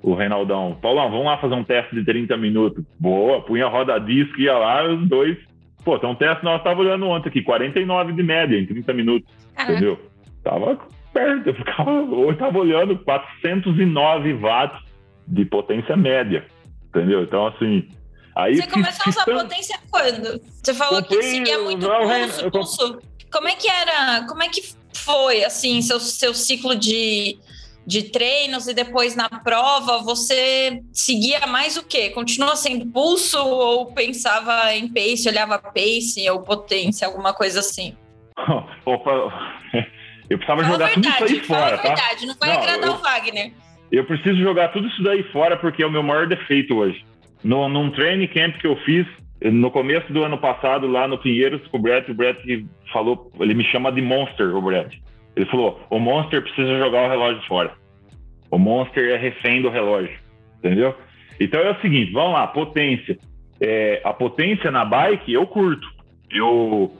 o Reinaldão, Paulão, vamos lá fazer um teste de 30 minutos. Boa, punha a roda disco, ia lá, os dois. Pô, tem um teste, nós tava olhando ontem aqui, 49 de média em 30 minutos. Entendeu? Tava perto, eu ficava, eu tava olhando 409 watts de potência média. Entendeu? Então, assim, Aí Você começou a usar potência quando? Você falou Comprei, que seguia muito não, pulso, pulso. Como é que era? Como é que foi assim seu, seu ciclo de, de treinos e depois na prova você seguia mais o quê? Continua sendo pulso ou pensava em pace, olhava pace ou potência, alguma coisa assim? Opa, eu precisava fala jogar verdade, tudo isso aí fora, tá? verdade, não vai não, agradar eu, o Wagner. Eu preciso jogar tudo isso daí fora porque é o meu maior defeito hoje. No, num training camp que eu fiz no começo do ano passado, lá no Pinheiros, com o Brett, o Brett falou, ele me chama de Monster, o Brett. Ele falou: o Monster precisa jogar o relógio fora. O Monster é refém do relógio, entendeu? Então é o seguinte, vamos lá, potência. É, a potência na bike eu curto. Eu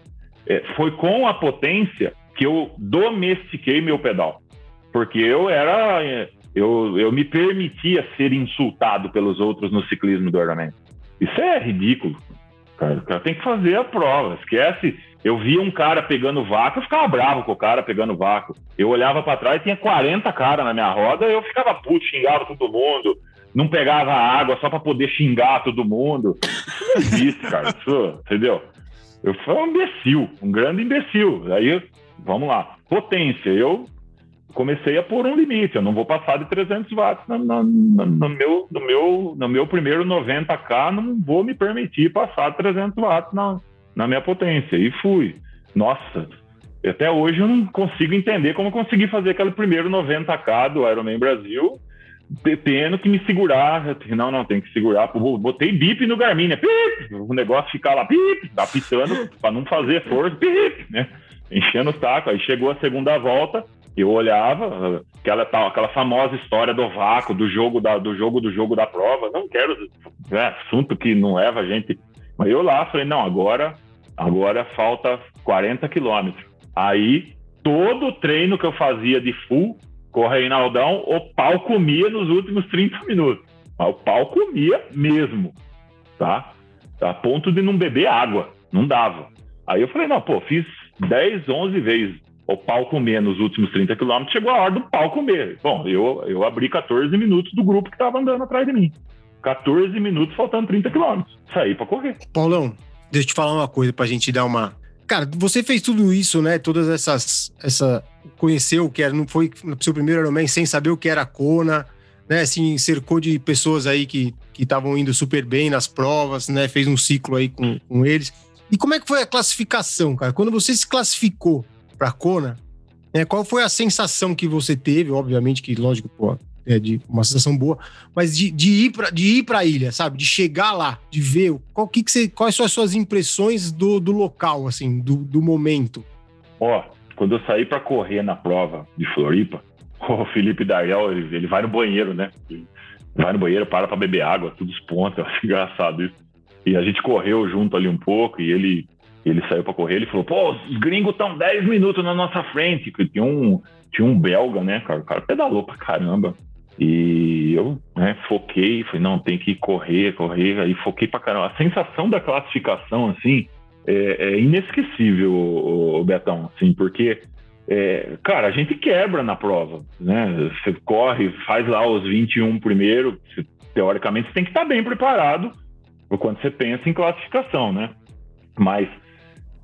é, foi com a potência que eu domestiquei meu pedal, porque eu era eu, eu me permitia ser insultado pelos outros no ciclismo do Ironman. Isso é ridículo. Cara. O cara tem que fazer a prova. Esquece. Eu via um cara pegando vácuo, eu ficava bravo com o cara pegando vácuo. Eu olhava para trás, tinha 40 caras na minha roda, eu ficava puto, xingava todo mundo, não pegava água só para poder xingar todo mundo. Isso não existe, cara. Isso, entendeu? Eu fui um imbecil, um grande imbecil. Aí, vamos lá. Potência. Eu comecei a pôr um limite. Eu não vou passar de 300 watts no, no, no, meu, no, meu, no meu primeiro 90K, não vou me permitir passar de 300 watts na, na minha potência. E fui. Nossa, até hoje eu não consigo entender como consegui fazer aquele primeiro 90K do Ironman Brasil, tendo que me segurar. Não, não, tem que segurar. Botei bip no Garmin, né? Pip! O negócio ficar lá, pip, apitando para não fazer força, pip, né? Enchendo o saco. Aí chegou a segunda volta, eu olhava aquela tal, aquela famosa história do vácuo, do jogo da, do jogo do jogo da prova. Não quero é assunto que não leva a gente. Mas eu lá falei não, agora agora falta 40 quilômetros. Aí todo o treino que eu fazia de full com o Reinaldão, o pau comia nos últimos 30 minutos. O pau comia mesmo, tá? A ponto de não beber água, não dava. Aí eu falei, não, pô, fiz 10, 11 vezes o pau comer nos últimos 30 quilômetros, chegou a hora do pau comer. Bom, eu, eu abri 14 minutos do grupo que estava andando atrás de mim. 14 minutos faltando 30 quilômetros. Saí para correr. Paulão, deixa eu te falar uma coisa para a gente dar uma. Cara, você fez tudo isso, né? Todas essas. Essa, conheceu o que era, não foi seu primeiro Ironman sem saber o que era Kona, né? Assim, cercou de pessoas aí que estavam indo super bem nas provas, né? Fez um ciclo aí com, com eles. E como é que foi a classificação, cara? Quando você se classificou, para Kona, é, qual foi a sensação que você teve? Obviamente que, lógico, pô, é de uma sensação boa, mas de, de ir para ir para a ilha, sabe? De chegar lá, de ver qual que, que você, quais são as suas impressões do, do local, assim, do, do momento. Ó, quando eu saí para correr na prova de Floripa, o Felipe Dariel, ele, ele vai no banheiro, né? Vai no banheiro, para para beber água, tudo os pontos, acho engraçado isso. E a gente correu junto ali um pouco e ele ele saiu para correr, ele falou, pô, os gringos estão 10 minutos na nossa frente. Tinha um, tinha um belga, né, cara? O cara pedalou pra caramba. E eu né, foquei, falei, não, tem que correr, correr. Aí foquei pra caramba. A sensação da classificação, assim, é, é inesquecível, o, Betão, assim, porque, é, cara, a gente quebra na prova, né? Você corre, faz lá os 21 primeiro, teoricamente você tem que estar bem preparado quando você pensa em classificação, né? Mas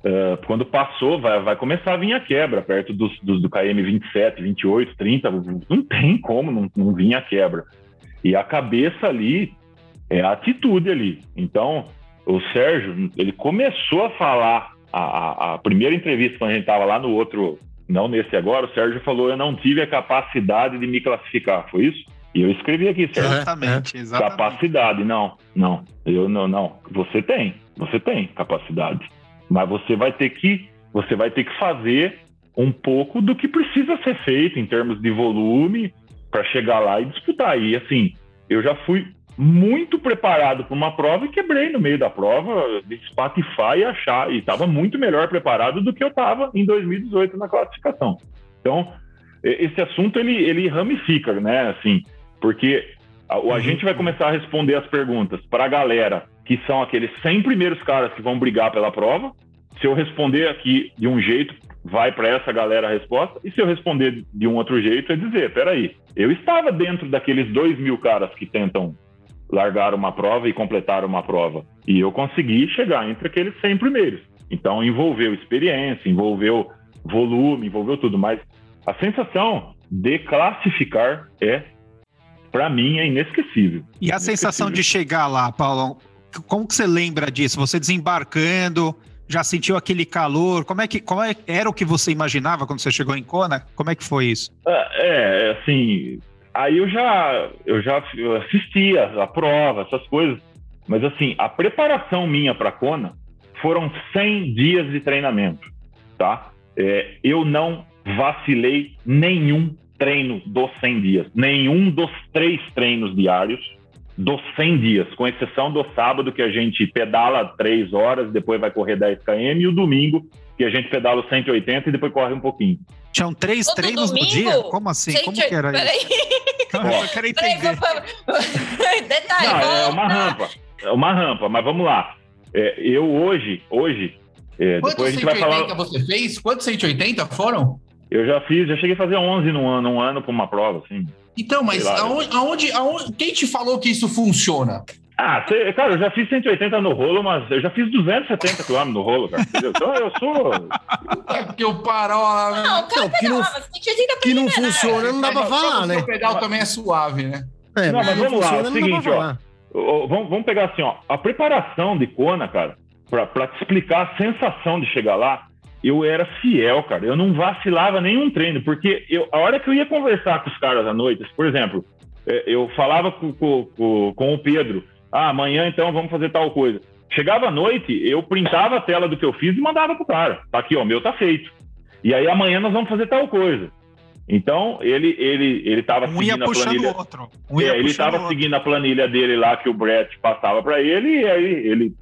uh, quando passou, vai, vai começar a vir a quebra, perto dos, dos, do KM 27, 28, 30, não tem como não, não vir a quebra. E a cabeça ali é a atitude ali. Então, o Sérgio, ele começou a falar, a, a, a primeira entrevista, quando a gente estava lá no outro, não nesse agora, o Sérgio falou: Eu não tive a capacidade de me classificar. Foi isso? E eu escrevi aqui, Sérgio. Exatamente, exatamente. Capacidade, não, não. Eu não, não. Você tem, você tem capacidade. Mas você vai ter que, você vai ter que fazer um pouco do que precisa ser feito em termos de volume para chegar lá e disputar. E assim, eu já fui muito preparado para uma prova e quebrei no meio da prova, de espatifar e achar, e estava muito melhor preparado do que eu estava em 2018 na classificação. Então, esse assunto ele, ele ramifica, né? Assim, porque a, a uhum. gente vai começar a responder as perguntas para a galera que são aqueles 100 primeiros caras que vão brigar pela prova. Se eu responder aqui de um jeito, vai para essa galera a resposta. E se eu responder de um outro jeito, é dizer: peraí, eu estava dentro daqueles 2 mil caras que tentam largar uma prova e completar uma prova. E eu consegui chegar entre aqueles 100 primeiros. Então envolveu experiência, envolveu volume, envolveu tudo. Mas a sensação de classificar é, para mim, é inesquecível. E a sensação de chegar lá, Paulo, como que você lembra disso? Você desembarcando, já sentiu aquele calor? Como é que como é, era o que você imaginava quando você chegou em Kona? Como é que foi isso? É, é assim, aí eu já eu já assistia a prova, essas coisas, mas assim, a preparação minha para Kona foram 100 dias de treinamento, tá? É, eu não vacilei nenhum treino dos 100 dias, nenhum dos três treinos diários dos 100 dias, com exceção do sábado que a gente pedala 3 horas, depois vai correr 10 km, e o domingo que a gente pedala 180 e depois corre um pouquinho. Tinham três Todo treinos domingo? no dia? Como assim? Gente, Como que era isso? Eu quero entender. Detalhe, Não, é uma rampa. É uma rampa, mas vamos lá. É, eu hoje, hoje. É, Quantos depois a gente 180 vai falar... você fez? Quantos 180 foram? Eu já fiz, já cheguei a fazer 11 no ano, um ano para uma prova, assim. Então, mas lá, aonde, aonde, aonde, quem te falou que isso funciona? Ah, cê, cara, eu já fiz 180 no rolo, mas eu já fiz 270 km no rolo, cara. Entendeu? Então eu sou. É que eu paro. Não, cara, que não, que não funciona, não dá pra falar, né? O pedal também é suave, né? É, não, mas vamos funciona, lá, é o seguinte, ó. Vamos, vamos pegar assim, ó. A preparação de Kona, cara, pra, pra te explicar a sensação de chegar lá, eu era fiel, cara. Eu não vacilava nenhum treino, porque eu, a hora que eu ia conversar com os caras à noite, por exemplo, é, eu falava com, com, com o Pedro ah, amanhã então vamos fazer tal coisa. Chegava à noite, eu printava a tela do que eu fiz e mandava pro cara. Tá aqui, ó, meu tá feito. E aí amanhã nós vamos fazer tal coisa. Então, ele ele ele tava um seguindo a planilha. Outro. Um é, ele estava seguindo a planilha dele lá que o Brett passava para ele e aí ele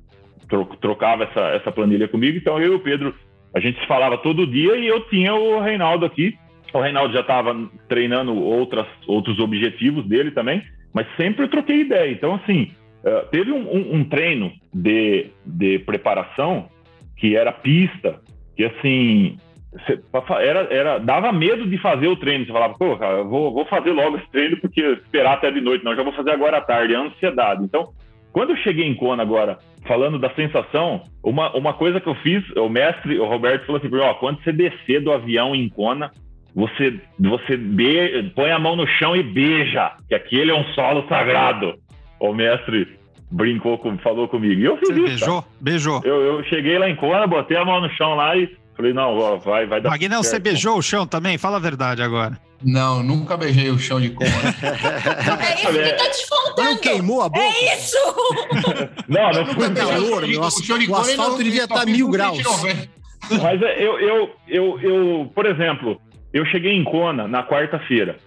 trocava essa, essa planilha comigo. Então, eu e o Pedro, a gente se falava todo dia e eu tinha o Reinaldo aqui. O Reinaldo já estava treinando outras, outros objetivos dele também, mas sempre eu troquei ideia. Então, assim, Uh, teve um, um, um, treino de, de preparação que era pista, que assim, era, era, dava medo de fazer o treino. Você falava, pô, cara, eu vou, vou fazer logo esse treino porque esperar até de noite, não, já vou fazer agora à tarde, é ansiedade. Então, quando eu cheguei em Kona agora, falando da sensação, uma, uma coisa que eu fiz, o mestre, o Roberto falou assim, ó, quando você descer do avião em Kona, você, você be, põe a mão no chão e beija, que aquele é um solo sagrado o mestre brincou, com, falou comigo. E eu fiz Você isso. Beijou? Cara. Beijou. Eu, eu cheguei lá em Kona, botei a mão no chão lá e falei, não, ó, vai, vai dar. Maguinão, você beijou o chão também? Fala a verdade agora. Não, nunca beijei o chão de Kona. é isso que tá te faltando. Não queimou a boca? É isso! não, não foi calor. O, o, o asfalto devia estar mil graus. Mas é, eu, eu, eu, eu, por exemplo, eu cheguei em Kona na quarta-feira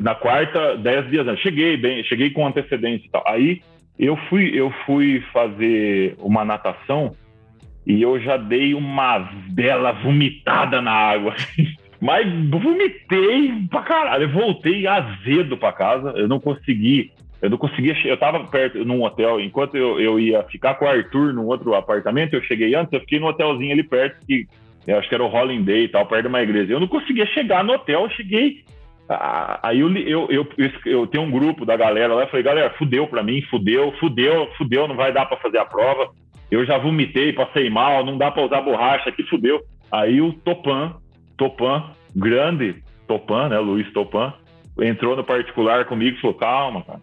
na quarta, dez dias antes. Cheguei bem, cheguei com antecedência e tal. Aí eu fui, eu fui fazer uma natação e eu já dei uma bela vomitada na água. Mas vomitei pra caralho. Eu voltei azedo pra casa. Eu não consegui Eu não conseguia. Eu tava perto num hotel, enquanto eu, eu ia ficar com o Arthur num outro apartamento, eu cheguei antes, eu fiquei no hotelzinho ali perto, que eu acho que era o Holiday e tal, perto de uma igreja. Eu não conseguia chegar no hotel, eu cheguei. Aí eu, eu, eu, eu, tenho um grupo da galera lá, eu falei, galera, fudeu pra mim, fudeu, fudeu, fudeu, não vai dar pra fazer a prova. Eu já vomitei, passei mal, não dá pra usar borracha aqui, fudeu. Aí o Topan, Topan, grande Topan, né, Luiz Topan, entrou no particular comigo e falou, calma, cara,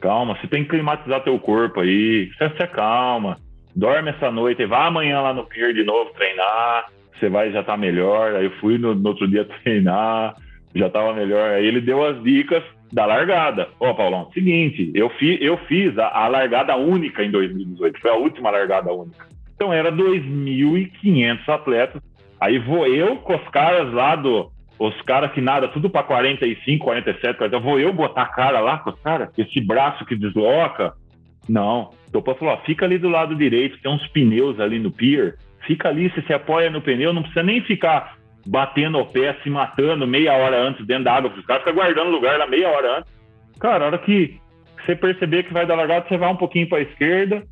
calma, você tem que climatizar teu corpo aí, você se acalma, dorme essa noite e vá amanhã lá no pier de novo treinar, você vai já tá melhor. Aí eu fui no, no outro dia treinar, já tava melhor. Aí ele deu as dicas da largada. Ó, oh, Paulão, seguinte, eu, fi, eu fiz a, a, largada única em 2018, foi a última largada única. Então era 2.500 atletas. Aí vou eu com os caras lá do. Os caras que nada, tudo para 45, 47, 40. Vou eu botar a cara lá com os caras? Esse braço que desloca? Não. Então, falou: ó, fica ali do lado direito, tem uns pneus ali no pier. Fica ali, se se apoia no pneu, não precisa nem ficar batendo o pé, se matando meia hora antes dentro da água. Os caras ficam guardando lugar lá meia hora antes. Cara, a hora que você perceber que vai dar largada, você vai um pouquinho para a esquerda,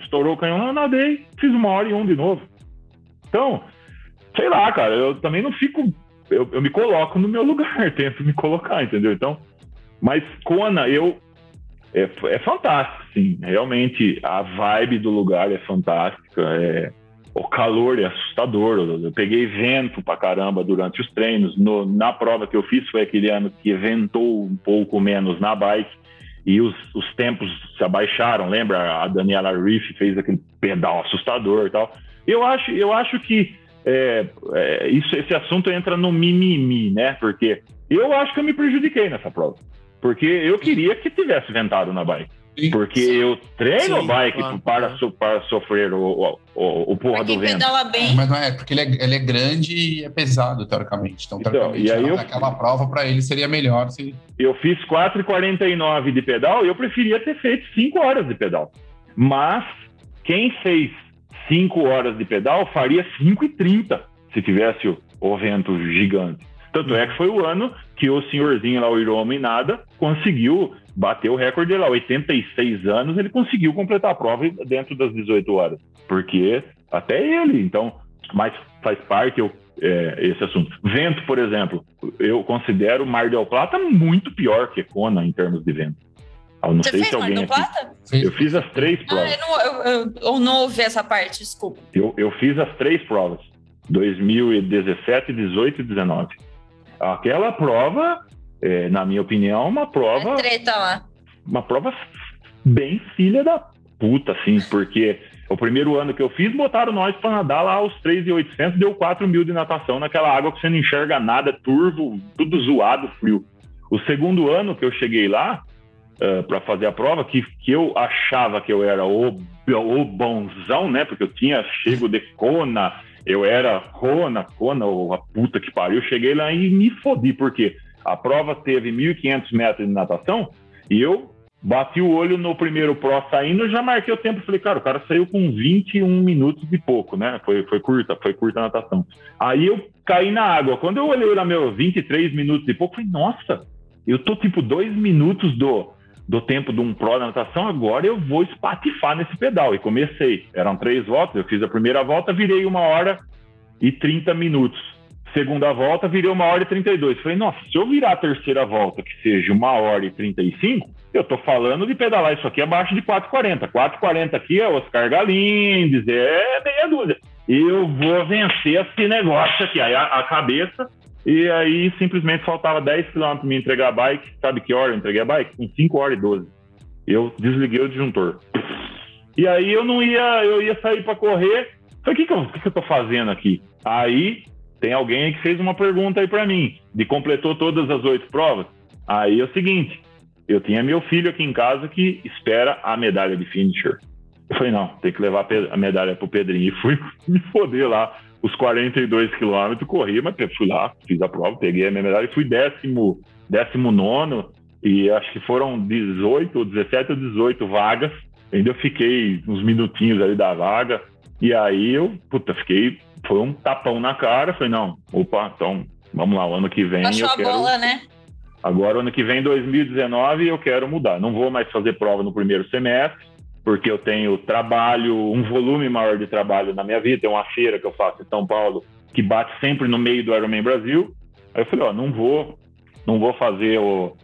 estourou o canhão, eu nadei, fiz uma hora e um de novo. Então, sei lá, cara, eu também não fico. Eu, eu me coloco no meu lugar, tento me colocar, entendeu? Então, mas Kona, eu. É, é fantástico, sim. Realmente, a vibe do lugar é fantástica. É, o calor é assustador. Eu peguei vento pra caramba durante os treinos. No, na prova que eu fiz foi aquele ano que ventou um pouco menos na bike e os, os tempos se abaixaram. Lembra? A Daniela Riff fez aquele pedal assustador e tal. Eu acho, eu acho que é, é, isso, esse assunto entra no mimimi, né? Porque eu acho que eu me prejudiquei nessa prova. Porque eu queria que tivesse ventado na bike. Porque eu treino Sim, bike claro, para, claro. So, para sofrer o, o, o, o porra do vento. pedala bem. Mas não é, porque ele é, ele é grande e é pesado, teoricamente. Então, então teoricamente, e aí eu, aquela prova para ele seria melhor se... Eu fiz 4,49 de pedal e eu preferia ter feito 5 horas de pedal. Mas quem fez 5 horas de pedal faria 5,30 se tivesse o, o vento gigante. Tanto é que foi o ano que o senhorzinho lá, o Hiromo Inada, conseguiu bater o recorde lá, 86 anos, ele conseguiu completar a prova dentro das 18 horas. Porque até ele, então, mas faz parte eu, é, esse assunto. Vento, por exemplo, eu considero Mar del Plata muito pior que Kona em termos de vento. Eu não Você sei fez se alguém Mar del Plata? Eu fiz as três ah, provas. Ah, eu, não, eu, eu, eu não ouvi essa parte, desculpa. Eu, eu fiz as três provas. 2017, 18 e 19. Aquela prova, é, na minha opinião, uma prova. É treta lá. Uma prova bem filha da puta, assim, porque o primeiro ano que eu fiz, botaram nós para nadar lá aos 3,800, deu 4 mil de natação naquela água que você não enxerga nada, turvo, tudo zoado, frio. O segundo ano que eu cheguei lá, uh, para fazer a prova, que, que eu achava que eu era o, o bonzão, né? Porque eu tinha chego de Kona, eu era Kona, Kona, a puta que pariu. Eu cheguei lá e me fodi, porque a prova teve 1.500 metros de natação e eu bati o olho no primeiro pró saindo, já marquei o tempo. Falei, cara, o cara saiu com 21 minutos e pouco, né? Foi, foi curta, foi curta a natação. Aí eu caí na água. Quando eu olhei lá, meu, 23 minutos e pouco, falei, nossa, eu tô tipo dois minutos do, do tempo de um pró da natação, agora eu vou espatifar nesse pedal. E comecei. Eram três voltas, eu fiz a primeira volta, virei uma hora e 30 minutos. Segunda volta, virei uma hora e 32. Falei, nossa, se eu virar a terceira volta, que seja uma hora e 35, eu tô falando de pedalar isso aqui abaixo de 4,40. 4,40 aqui é Oscar Galindes, é meia dúzia. Eu vou vencer esse negócio aqui. Aí a, a cabeça e aí simplesmente faltava 10 km para me entregar a bike. Sabe que hora eu entreguei a bike? Com 5 horas e 12. Eu desliguei o disjuntor. E aí eu não ia, eu ia sair para correr. Falei, o que, que, que, que eu tô fazendo aqui? Aí tem alguém que fez uma pergunta aí para mim, de completou todas as oito provas. Aí é o seguinte, eu tinha meu filho aqui em casa que espera a medalha de finisher. Eu falei, não, tem que levar a medalha pro Pedrinho. E fui me foder lá os 42 quilômetros, corri, mas fui lá, fiz a prova, peguei a minha medalha e fui décimo, décimo nono, e acho que foram 18, 17 ou 18 vagas. Ainda fiquei uns minutinhos ali da vaga, e aí eu, puta, fiquei, foi um tapão na cara, falei, não, opa, então, vamos lá, o ano que vem Baixou eu quero... bola, né? Agora, ano que vem, 2019, eu quero mudar. Não vou mais fazer prova no primeiro semestre, porque eu tenho trabalho, um volume maior de trabalho na minha vida. Tem uma feira que eu faço em São Paulo que bate sempre no meio do Ironman Brasil. Aí eu falei, ó, não vou, não vou fazer o,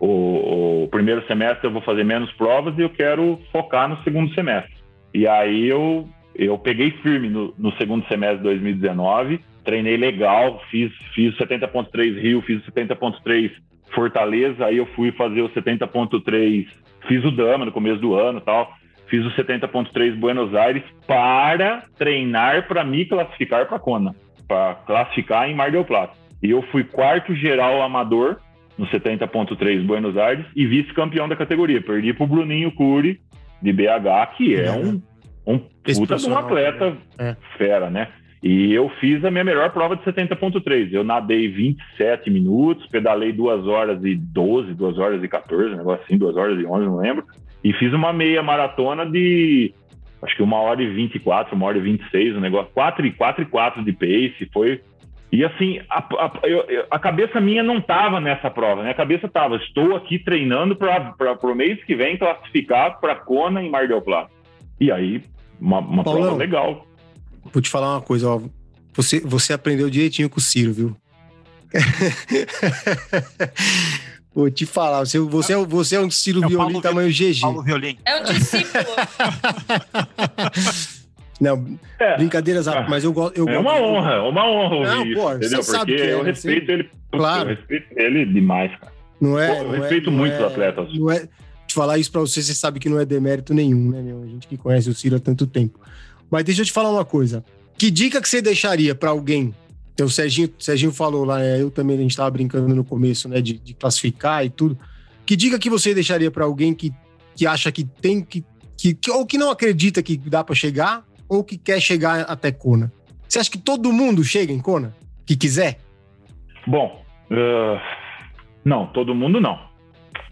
o, o primeiro semestre, eu vou fazer menos provas e eu quero focar no segundo semestre. E aí eu, eu peguei firme no, no segundo semestre de 2019, treinei legal, fiz, fiz 70.3 Rio, fiz 70.3 Fortaleza, aí eu fui fazer o 70.3, fiz o Dama no começo do ano tal, fiz o 70.3 Buenos Aires para treinar para me classificar para Kona, para classificar em Mar del Plata. E eu fui quarto geral amador no 70.3 Buenos Aires e vice-campeão da categoria. Perdi para o Bruninho Cury, de BH, que é um, um puta de um atleta é. fera, né? E eu fiz a minha melhor prova de 70.3. Eu nadei 27 minutos, pedalei 2 horas e 12, 2 horas e 14, um negócio assim, 2 horas e 11, não lembro. E fiz uma meia maratona de, acho que 1 hora e 24, 1 hora e 26, um negócio, 4 e 4 e 4 de pace. Foi. E assim, a, a, a cabeça minha não estava nessa prova, né? A cabeça estava, estou aqui treinando para o mês que vem classificar para Kona em Mar del Plata. E aí, uma, uma prova legal Vou te falar uma coisa, ó. Você, você aprendeu direitinho com o Ciro, viu? Vou te falar, você, você, é, você é um Ciro é Violin tamanho GG. Paulo Violin. É um discípulo. Não, é, brincadeiras, é, mas eu gosto. é uma honra, uma honra ouvir não, isso, entendeu? Porque é, eu respeito ele. Claro. Eu respeito ele demais, cara. Não é. Pô, eu não é, respeito é, muito os atletas. Não é. Te falar isso pra você, você sabe que não é demérito nenhum, né, meu? A gente que conhece o Ciro há tanto tempo. Mas deixa eu te falar uma coisa. Que dica que você deixaria para alguém? Então, o Serginho, o Serginho falou lá, né? eu também, a gente estava brincando no começo, né? De, de, classificar e tudo. Que dica que você deixaria para alguém que, que acha que tem que, que, que. ou que não acredita que dá para chegar, ou que quer chegar até Kona? Você acha que todo mundo chega em Kona? Que quiser? Bom, uh, não, todo mundo não.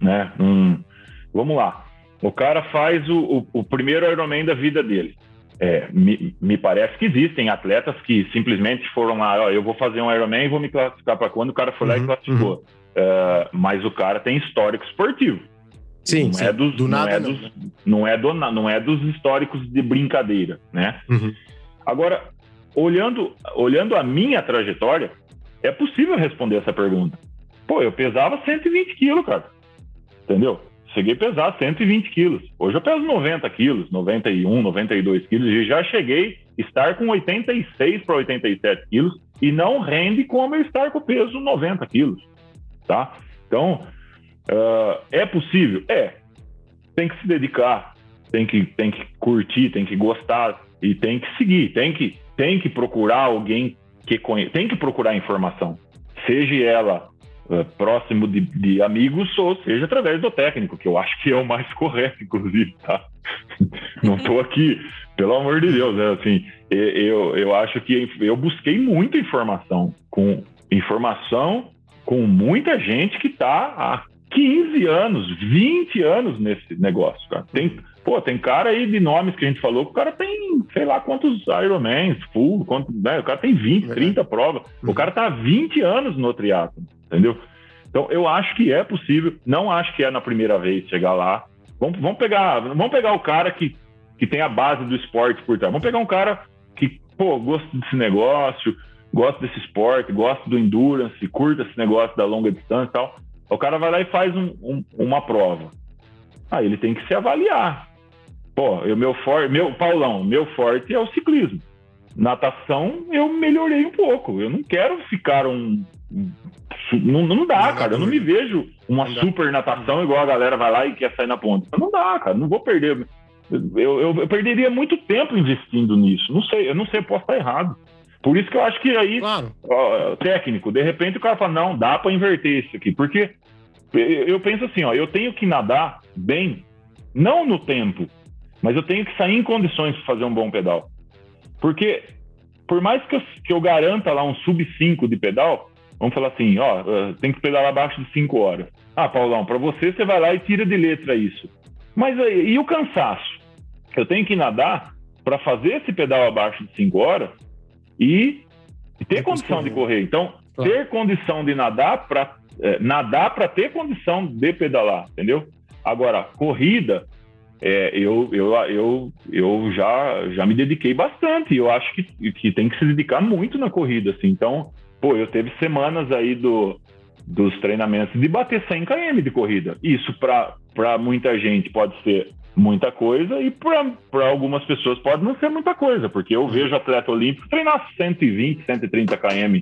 Né? Hum, vamos lá. O cara faz o, o, o primeiro Ironman da vida dele. É, me, me, parece que existem atletas que simplesmente foram lá, ó, eu vou fazer um Ironman e vou me classificar para quando o cara foi lá e uhum, classificou. Uhum. Uh, mas o cara tem histórico esportivo. Sim, não sim. é dos, do não nada é dos, não, é do, não é dos históricos de brincadeira, né? Uhum. Agora, olhando, olhando a minha trajetória, é possível responder essa pergunta. Pô, eu pesava 120 quilos, cara. Entendeu? Cheguei a pesar 120 quilos. Hoje eu peso 90 quilos, 91, 92 quilos, e já cheguei a estar com 86 para 87 quilos e não rende como eu estar com o peso 90 quilos, tá? Então, uh, é possível? É. Tem que se dedicar, tem que, tem que curtir, tem que gostar e tem que seguir, tem que, tem que procurar alguém que conhece, tem que procurar informação, seja ela próximo de, de, amigos, ou seja, através do técnico, que eu acho que é o mais correto, inclusive, tá? Não estou aqui, pelo amor de Deus, né? Assim, eu, eu acho que eu busquei muita informação, com informação com muita gente que está há 15 anos, 20 anos nesse negócio, cara. Tem, pô, tem cara aí de nomes que a gente falou que o cara tem, sei lá quantos Ironmans, full, quanto, né? o cara tem 20, 30 provas. O uhum. cara tá há 20 anos no triatlo entendeu? Então, eu acho que é possível, não acho que é na primeira vez chegar lá. Vamos, vamos, pegar, vamos pegar o cara que, que tem a base do esporte por trás. Vamos pegar um cara que, pô, gosta desse negócio, gosta desse esporte, gosta do endurance, curta esse negócio da longa distância e tal. O cara vai lá e faz um, um, uma prova. Aí ele tem que se avaliar. Pô, eu, meu forte, meu Paulão, meu forte é o ciclismo. Natação eu melhorei um pouco. Eu não quero ficar um não, não dá, cara. Eu não me vejo uma super natação igual a galera vai lá e quer sair na ponta. Não dá, cara. Não vou perder. Eu, eu, eu, perderia muito tempo investindo nisso. Não sei, eu não sei, eu posso estar errado. Por isso que eu acho que aí, claro. ó, técnico, de repente o cara fala, não, dá para inverter isso aqui. Porque eu penso assim, ó, eu tenho que nadar bem, não no tempo, mas eu tenho que sair em condições para fazer um bom pedal. Porque, por mais que eu, que eu garanta lá um sub 5 de pedal, Vamos falar assim, ó, eh, tem que pedalar abaixo de 5 horas. Ah, Paulão, para você, você vai lá e tira de letra isso. Mas e o cansaço? Eu tenho que nadar para fazer esse pedal abaixo de 5 horas e, ter condição de correr. Então, claro. ter condição de nadar para é, nadar para ter condição de pedalar, entendeu? Agora, corrida, é, eu, eu, eu, eu já, já me dediquei bastante. Eu acho que, que tem que se dedicar muito na corrida, assim. Então, pô, eu teve semanas aí do, dos treinamentos de bater 100 km de corrida. Isso para muita gente pode ser muita coisa e para algumas pessoas pode não ser muita coisa, porque eu vejo atleta olímpico treinar 120, 130 km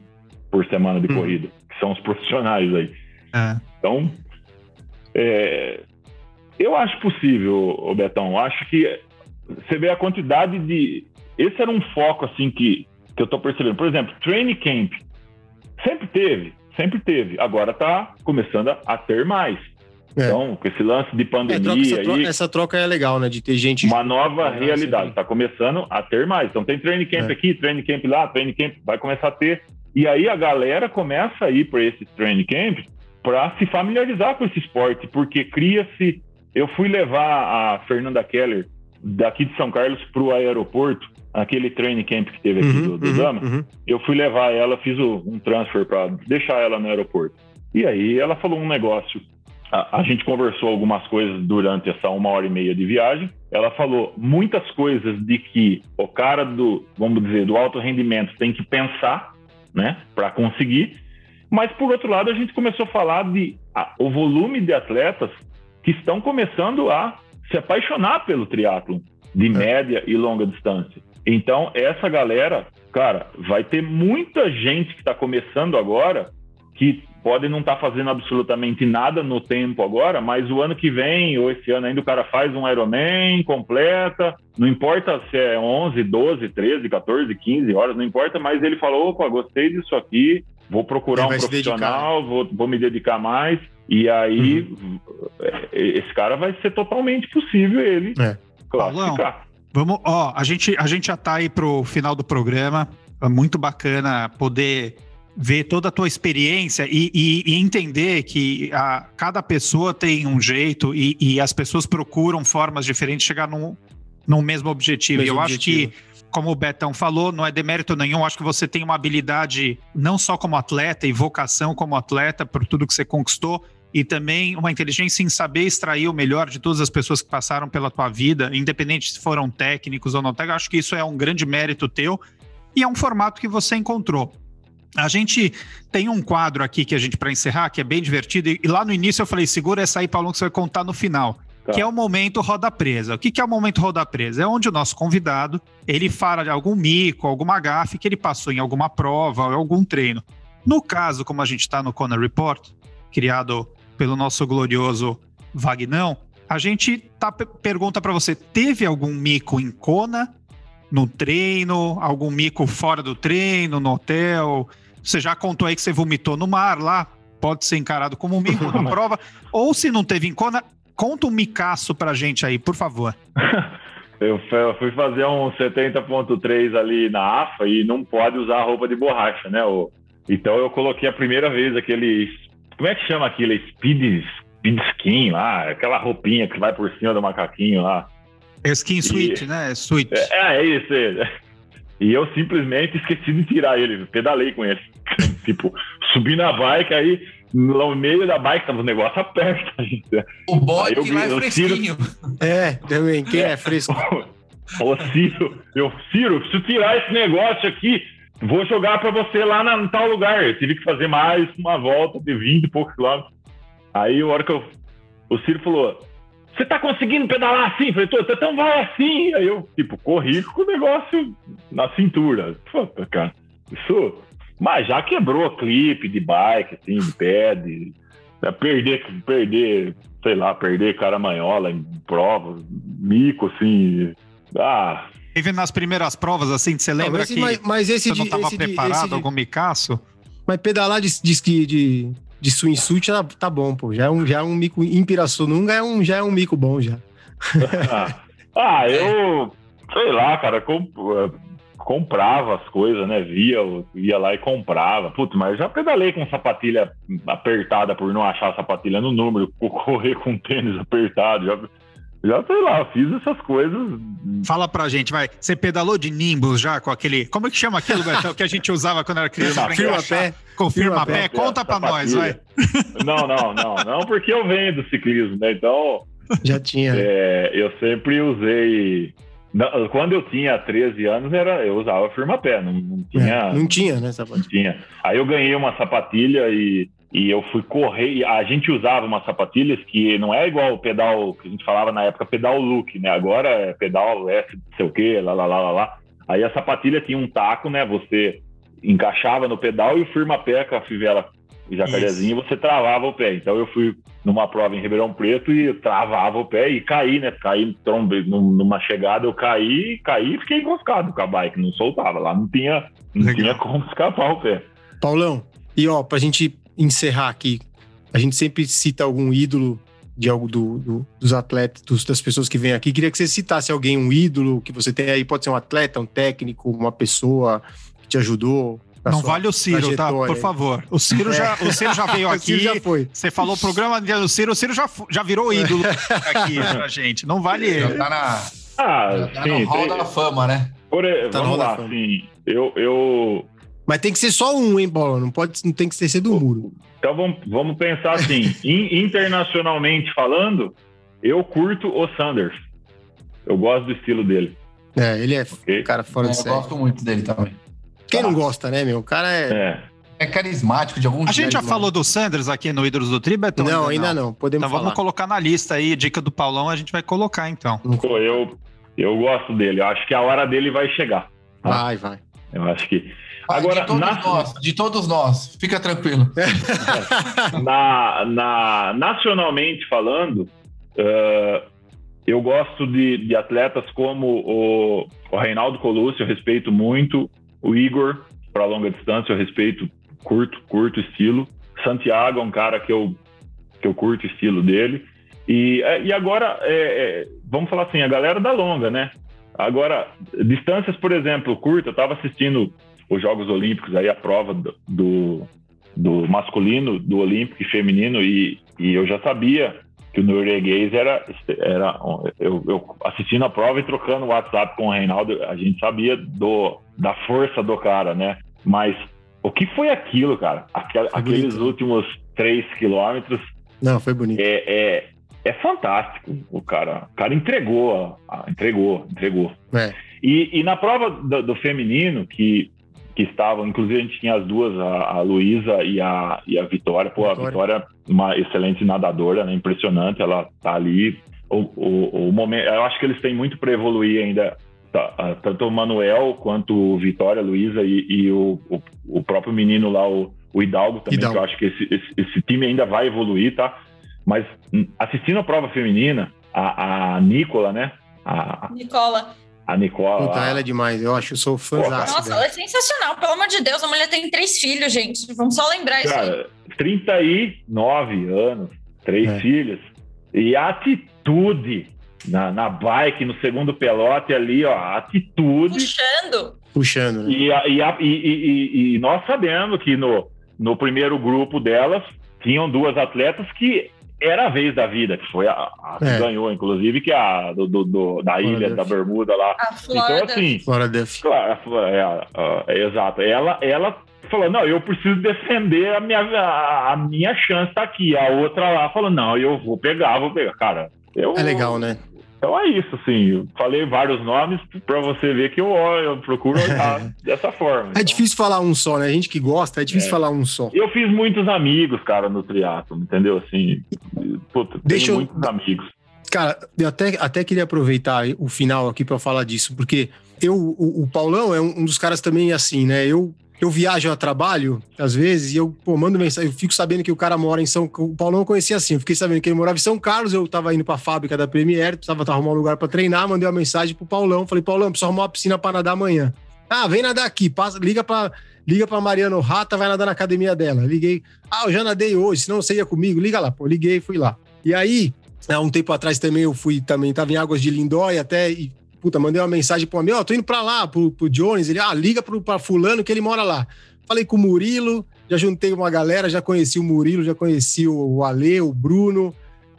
por semana de hum. corrida, que são os profissionais aí. É. Então, é, eu acho possível, Betão. Acho que você vê a quantidade de. Esse era um foco assim que, que eu estou percebendo. Por exemplo, training camp sempre teve, sempre teve. Agora está começando a, a, ter mais. É. Então, com esse lance de pandemia. É, troca, essa, troca, aí, essa, troca, é legal, né? De ter gente. Uma nova realidade. Está começando a ter mais. Então, tem training camp é. aqui, training camp lá, training camp. Vai começar a ter. E aí a galera começa a ir para esse training camp para se familiarizar com esse esporte, porque cria-se. Eu fui levar a Fernanda Keller daqui de São Carlos para o aeroporto, aquele training camp que teve aqui uhum, do, do uhum, Dama. Uhum. Eu fui levar ela, fiz um transfer para deixar ela no aeroporto. E aí ela falou um negócio. A, a, gente conversou algumas coisas durante essa uma hora e meia de viagem. Ela falou muitas coisas de que o cara do, vamos dizer, do alto rendimento tem que pensar, né, para conseguir. Mas, por outro lado, a gente começou a falar de o volume de atletas que estão começando a se apaixonar pelo triatlo de é. média e longa distância. Então, essa galera, cara, vai ter muita gente que está começando agora que pode não estar tá fazendo absolutamente nada no tempo agora, mas o ano que vem ou esse ano ainda o cara faz um Ironman, completa, não importa se é 11, 12, 13, 14, 15 horas, não importa, mas ele falou, opa, gostei disso aqui, vou procurar um profissional, vou, vou, me dedicar mais. E aí, uhum. esse cara vai ser totalmente possível ele é. classificar. Vamos, ó, a gente, a gente já tá aí pro final do programa. É muito bacana poder ver toda a tua experiência e, e, e entender que a, cada pessoa tem um jeito e, e, as pessoas procuram formas diferentes de chegar num, num mesmo objetivo. Mesmo e eu objetivo. acho que como o Betão falou, não é demérito nenhum. Acho que você tem uma habilidade não só como atleta e vocação como atleta por tudo que você conquistou e também uma inteligência em saber extrair o melhor de todas as pessoas que passaram pela tua vida, independente se foram técnicos ou não técnicos. Acho que isso é um grande mérito teu e é um formato que você encontrou. A gente tem um quadro aqui que a gente para encerrar que é bem divertido e lá no início eu falei segura essa aí, Paulo, que você vai contar no final. Tá. Que é o momento roda presa. O que, que é o momento roda presa? É onde o nosso convidado ele fala de algum mico, alguma gafe que ele passou em alguma prova ou algum treino. No caso, como a gente está no Kona Report, criado pelo nosso glorioso Vagnão, a gente tá, pergunta para você: teve algum mico em Kona, no treino, algum mico fora do treino, no hotel? Você já contou aí que você vomitou no mar lá, pode ser encarado como um mico na prova. Ou se não teve em Kona, Conta um micaço pra gente aí, por favor. eu fui fazer um 70.3 ali na AFA e não pode usar roupa de borracha, né? Então eu coloquei a primeira vez aquele. Como é que chama aquele? Speed, speed skin lá, aquela roupinha que vai por cima do macaquinho lá. É skin suite, né? É suite. É, é isso. É. E eu simplesmente esqueci de tirar ele, pedalei com ele. tipo, subi na bike, aí no meio da bike tava um negócio aperto. O bode que é fresquinho. Ciro, é, também, quem é fresco? Ô, Ciro, eu, Ciro, preciso tirar esse negócio aqui, vou jogar para você lá na, em tal lugar. Eu tive que fazer mais uma volta de 20 e poucos quilômetros. Aí, a hora que eu. O Ciro falou: Você tá conseguindo pedalar assim? Eu falei: Tô, então vai assim. Aí eu, tipo, corri com o negócio na cintura. Puta, cara, isso mas já quebrou clipe de bike, assim, de pé, de né, perder, perder, sei lá, perder caramanhola em provas, mico, assim. Ah. Teve nas primeiras provas, assim, você lembra não, que mas, mas esse você não estava preparado, de, algum micaço? Mas pedalar de, de, de, de swimsuit tá, tá bom, pô. Já é um, já é um mico em Pirassununga, é um, já é um mico bom, já. ah, eu... Sei lá, cara, com, comprava as coisas, né? Via, ia lá e comprava. Putz, mas já pedalei com sapatilha apertada por não achar a sapatilha no número, correr com tênis apertado. Já, Já sei lá, fiz essas coisas. Fala pra gente, vai. Você pedalou de Nimbus já com aquele. Como é que chama aquilo, Betão, que a gente usava quando era criança? pra Firma encaixar? pé. Confirma Firma pé. pé. Conta pra nós, vai. Não, não, não, não, porque eu venho do ciclismo, né? Então, Já tinha. é, eu sempre usei. Não, Quando eu tinha 13 anos, era, eu usava firma-pé, não, não tinha. É, não tinha, né, sapato? Tinha. Aí eu ganhei uma sapatilha e, e eu fui correr. A gente usava umas sapatilhas que não é igual o pedal que a gente falava na época, pedal look, né? Agora é pedal F, não sei o quê, lá, lá, lá, lá, lá. Aí a sapatilha tinha um taco, né? Você encaixava no pedal e o firma-pé com a fivela jacarezinho, você travava o pé. Então eu fui numa prova em Ribeirão Preto e travava o pé e caí, né? Caí, trombe, num- numa chegada, eu caí, caí e fiquei enroscado com a bike, não soltava. Lá não tinha, não Legal. tinha como escapar o pé. Paulão, e ó, pra gente encerrar aqui, a gente sempre cita algum ídolo de algo do, do- dos atletas, dos- das pessoas que vêm aqui. Queria que você citasse alguém, um ídolo que você tem aí, pode ser um atleta, um técnico, uma pessoa que te ajudou. Não vale o Ciro, tá? Por favor. O Ciro já, o Ciro já veio O aqui. Ciro já foi. Você falou o programa do Ciro, o Ciro já, já virou ídolo aqui pra gente. Não vale Já ele. tá, na, Ah, já tá sim, no hall tem- da fama, né? por, Tá vamos lá, assim, eu, eu, Mas tem que ser só um, hein, Paulão? Não, pode, não tem que ser do muro. Então vamos, vamos pensar assim, in- internacionalmente falando, eu curto o Sanders. Eu gosto do estilo dele. É, ele é Ok. um cara fora É, de eu série. gosto muito dele também. Quem não gosta, né, meu? O cara é. É. É carismático de algum A gente já jeito, falou do Sanders aqui no Ídolos do Tri, Betão? não, ainda não. Podemos Então falar. vamos colocar na lista aí, dica do Paulão, a gente vai colocar então. Pô, eu, eu gosto dele. Eu acho que a hora dele vai chegar. Vai, vai. Eu acho que. Agora, de todos na- nós, de todos nós, fica tranquilo. na, na- nacionalmente falando, eh, eu gosto de, de atletas como o, o Reinaldo Colucci, eu respeito muito. O Igor, para longa distância, eu respeito, curto, curto estilo. Santiago é um cara que eu, que eu curto o estilo dele. E, eh, e agora, é, é, vamos falar assim, a galera da longa, né? Agora, distâncias, por exemplo, curta, eu estava assistindo os Jogos Olímpicos, aí a prova do, do, do masculino, do olímpico e feminino, e, e eu já sabia que o norueguês era, era eu, eu assistindo a prova e trocando o WhatsApp com o Reinaldo, a gente sabia do, da força do cara, né? Mas o que foi aquilo, cara? Aquela- aqueles bonito. últimos três quilômetros Não, foi bonito. é, é, é fantástico. O cara, o cara entregou, entregou, entregou. É. E, e na prova do, do feminino, que, que estavam, inclusive a gente tinha as duas, a, a Luísa e a, e a Vitória. Pô, a Vitória. Vitória, uma excelente nadadora, né? Impressionante, ela tá ali. O, o, o momento, eu acho que eles têm muito para evoluir ainda. tá, ah, tanto o Manuel quanto o Vitória, a Luísa e, e o, o, o próprio menino lá, o, o Hidalgo também, Hidalgo. que eu acho que esse, esse, esse time ainda vai evoluir, tá? Mas hum, assistindo a prova feminina, a, a Nicola, né? A, Nicola. A Nicola. Puta, ela é demais. Eu acho, eu sou fãzaço Nossa, dela. ela é sensacional. Pelo amor de Deus, a mulher tem três filhos, gente. Vamos só lembrar isso aí. Cara, 39 anos, três É. filhos. E a atitude na, na bike, no segundo pelote ali, ó, a atitude. Puxando. Puxando, né? E, a- e, a- e- e- e- e nós sabemos que no, no primeiro grupo delas tinham duas atletas que era a vez da vida, que foi a, a que É. ganhou, inclusive, que é a do, do- do- da ilha Duff. da Bermuda lá. A Então, Florida. assim, Flora Duff. Claro, é, é, é, exato. Ela, ela falou, não, eu preciso defender a minha, a, a minha chance tá aqui. A outra lá falou, não, eu vou pegar, vou pegar. Cara, eu... É legal, né? Então é isso, assim. Falei vários nomes pra você ver que eu, olho, eu procuro olhar dessa forma. É Então, difícil falar um só, né? A gente que gosta, é difícil É. falar um só. Eu fiz muitos amigos, cara, no triatlo, entendeu? Assim, puta, Deixa eu- muitos amigos. Cara, eu até, até queria aproveitar o final aqui pra falar disso, porque eu, o, o Paulão é um, um dos caras também assim, né? Eu, eu viajo a trabalho, às vezes, e eu pô, mando mensagem, eu fico sabendo que o cara mora em São O Paulão eu conhecia assim, eu fiquei sabendo que ele morava em São Carlos, eu tava indo pra fábrica da Premier, precisava arrumar um lugar pra treinar, mandei uma mensagem pro Paulão, falei, Paulão, preciso arrumar uma piscina pra nadar amanhã. Ah, vem nadar aqui, passa, liga pra. Liga pra Mariana Rata, vai nadar na academia dela. Liguei. Ah, eu já nadei hoje, senão você ia comigo. Liga lá, pô. Liguei fui lá. E aí, há um tempo atrás também eu fui, também tava em Águas de Lindóia até, e, puta, mandei uma mensagem pro amigo, ó, tô indo pra lá, pro, pro Jones, ele, ah, liga pro, pra fulano que ele mora lá. Falei com o Murilo, já juntei uma galera, já conheci o Murilo, já conheci o, Ale, o Bruno,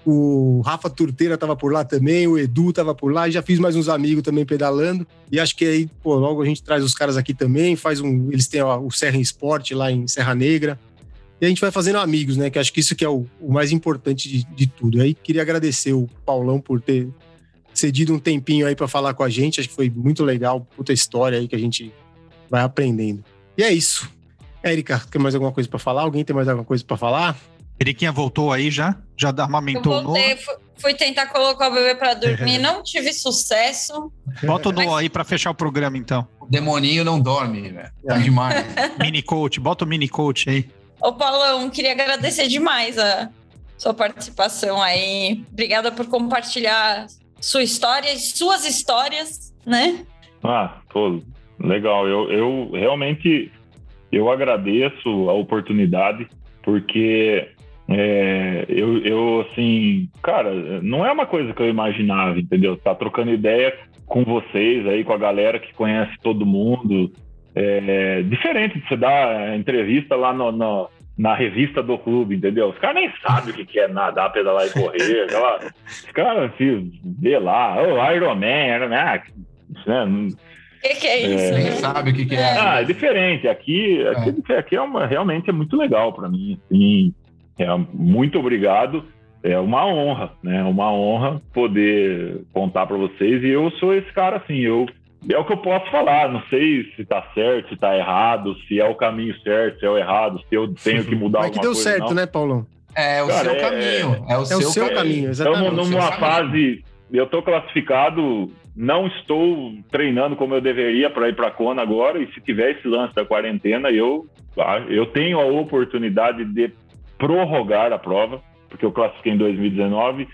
o Rafa Turteira tava por lá também, o Edu tava por lá, e já fiz mais uns amigos também pedalando. E acho que aí, pô, logo a gente traz os caras aqui também, faz um. Eles têm ó, o Serra Esporte lá em Serra Negra. E a gente vai fazendo amigos, né? Que acho que isso que é o, o mais importante de, de tudo. E aí queria agradecer o Paulão por ter cedido um tempinho aí para falar com a gente. Acho que foi muito legal, puta história aí que a gente vai aprendendo. E é isso. Érica, tem mais alguma coisa para falar? Alguém tem mais alguma coisa para falar? Eriquinha voltou aí já? Já armamentou Eu voltei, fui, fui tentar colocar o bebê para dormir, não tive sucesso. Bota o Noah aí para fechar o programa, então. O demoninho não dorme, velho. Tá demais. mini coach, bota o mini coach aí. Ô, Paulão, queria agradecer demais a sua participação aí. Obrigada por compartilhar sua história e suas histórias, né? Ah, pô, legal. Eu, eu realmente eu agradeço a oportunidade, porque é, eu, eu, assim, cara, não é uma coisa que eu imaginava, entendeu? Tá trocando ideia com vocês aí, com a galera que conhece todo mundo, é, diferente de você dar entrevista lá no, no, na revista do clube, entendeu? Os caras nem sabem o que, que é nadar, pedalar e correr. aquela, os caras se vê lá, o Iron Man, Iron Man, ah, né? O que, que, é isso? É, sabe o que, que, é. Ah, é diferente. Aqui, aqui, aqui é uma, realmente é muito legal para mim. Assim, é, muito obrigado. É uma honra, né? Uma honra poder contar para vocês. E eu sou esse cara assim. Eu é o que eu posso falar. Não sei se tá certo, se tá errado, se é o caminho certo, se é o errado, se eu tenho que mudar Mas que deu coisa, certo, não. né, Paulão? É o Cara, seu é, caminho. É, é o, é seu, seu caminho. caminho exatamente. Estamos numa fase. Eu tô classificado, não estou treinando como eu deveria para ir para a Kona agora. E se tiver esse lance da quarentena, eu, eu tenho a oportunidade de prorrogar a prova, porque eu classifiquei em 2019.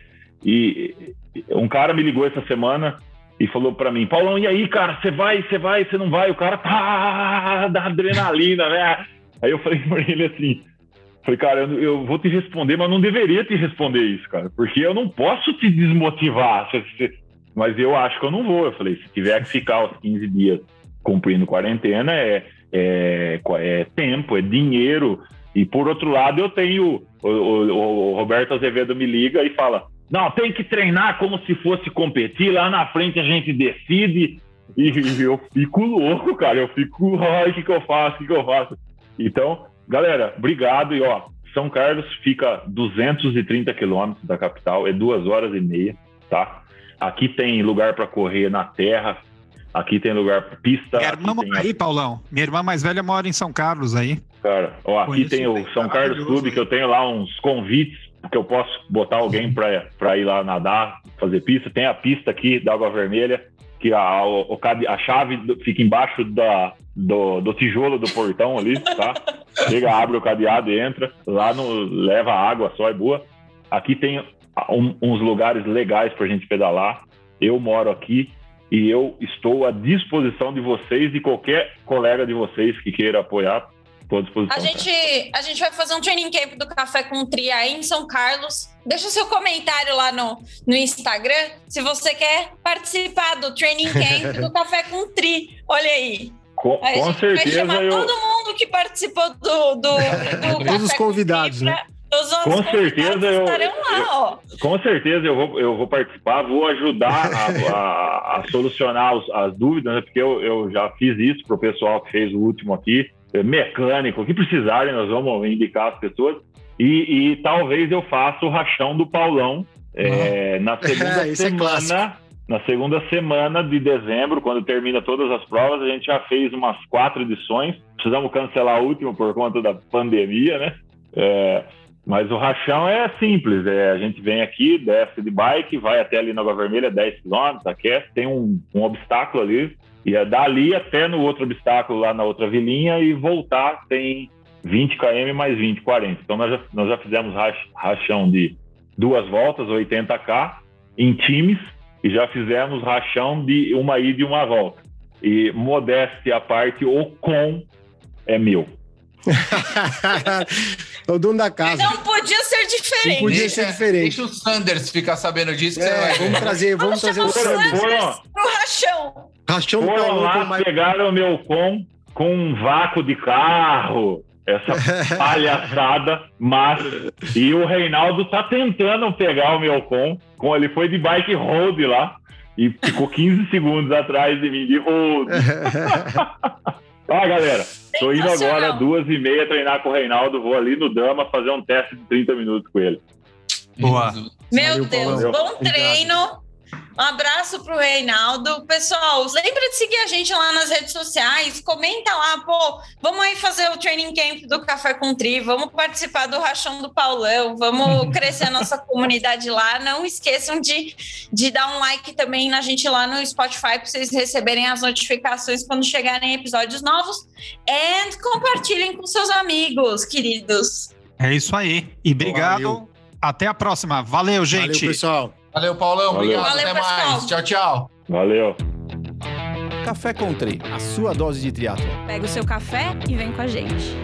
E um cara me ligou essa semana e falou para mim, Paulão, e aí, cara, você vai, você vai, você não vai? O cara tá da adrenalina, né? Aí eu falei para ele assim, falei, cara, eu, eu, vou te responder, mas não deveria te responder isso, cara, porque eu não posso te desmotivar, mas eu acho que eu não vou. Eu falei, se tiver que ficar os 15 dias cumprindo quarentena, é, é, é tempo, é dinheiro. E por outro lado, eu tenho o, o, o Roberto Azevedo me liga e fala: não, tem que treinar como se fosse competir. Lá na frente a gente decide. E eu fico louco, cara. Eu fico, ai, o que, que eu faço? O que, que eu faço? Então, galera, obrigado. E ó, São Carlos fica 230 quilômetros da capital, é duas horas e meia, tá? Aqui tem lugar para correr na terra, aqui tem lugar para pista. Minha irmã mora aí, Paulão. Minha irmã mais velha mora em São Carlos aí. Cara, ó, aqui Conheço tem o São Carlos Clube, que eu tenho lá uns convites que eu posso botar alguém para ir lá nadar, fazer pista. Tem a pista aqui da Água Vermelha, que a, o, a chave fica embaixo da, do, do, tijolo do portão ali, tá? Chega, abre o cadeado e entra. Lá no, leva água só, é boa. Aqui tem um, uns lugares legais para a gente pedalar. Eu moro aqui e eu estou à disposição de vocês e qualquer colega de vocês que queira apoiar Estou à disposição. A gente, a gente vai fazer um training camp do Café com Tri aí em São Carlos. Deixa seu comentário lá no, no Instagram se você quer participar do training camp do Café com Tri. Olha aí. Com, aí com certeza. Vai chamar eu... todo mundo que participou do, do, do Todos os convidados, né? com certeza eu, lá, eu, com certeza eu vou, eu vou participar, vou ajudar a, a, a solucionar os, as dúvidas, né? porque eu, eu já fiz isso para o pessoal que fez o último aqui. É, mecânico, o que precisarem, nós vamos indicar as pessoas. E, e talvez eu faça o rachão do Paulão é, na segunda é semana. É na segunda semana de dezembro, quando termina todas as provas, a gente já fez umas quatro edições. Precisamos cancelar a última por conta da pandemia, né? Mas o rachão é simples, é, a gente vem aqui, desce de bike, vai até ali Água Vermelha, 10 km, aquece, tem um, um obstáculo ali, e é dali até no outro obstáculo lá na outra vilinha e voltar tem 20 km mais 20, 40. Então nós já, nós já fizemos rachão de duas voltas, 80k, em times, e já fizemos rachão de uma ida e uma volta. E modéstia à parte, o com é meu. o dono da casa. Não podia ser diferente. Não podia deixa, ser diferente. Deixa o Sanders ficar sabendo disso. É, vamos trazer, vamos, vamos trazer o Sanders. Sanders pro rachão. Rachão Foram lá, mais... pegaram o meu com com um vácuo de carro, essa palhaçada, mas e o Reinaldo tá tentando pegar o meu com, com ele foi de bike road lá e ficou 15 segundos atrás de mim de road. ah, galera, tô indo agora duas e meia treinar com o Reinaldo, vou ali no Dama fazer um teste de 30 minutos com ele. Boa. Meu Valeu, Deus, Paulo. bom treino. Um abraço pro Reinaldo. Pessoal, lembra de seguir a gente lá nas redes sociais. Comenta lá, pô, vamos aí fazer o training camp do Café com Tri, vamos participar do Rachão do Paulão, vamos crescer a nossa comunidade lá. Não esqueçam de, de dar um like também na gente lá no Spotify para vocês receberem as notificações quando chegarem episódios novos. E compartilhem com seus amigos, queridos. É isso aí. E obrigado. Valeu. Até a próxima. Valeu, gente. Valeu, pessoal. Valeu, Paulão. Valeu. Obrigado. Valeu, Até pessoal. mais. Tchau, tchau. Valeu. Café Country, a sua dose de triatlo. Pega o seu café e vem com a gente.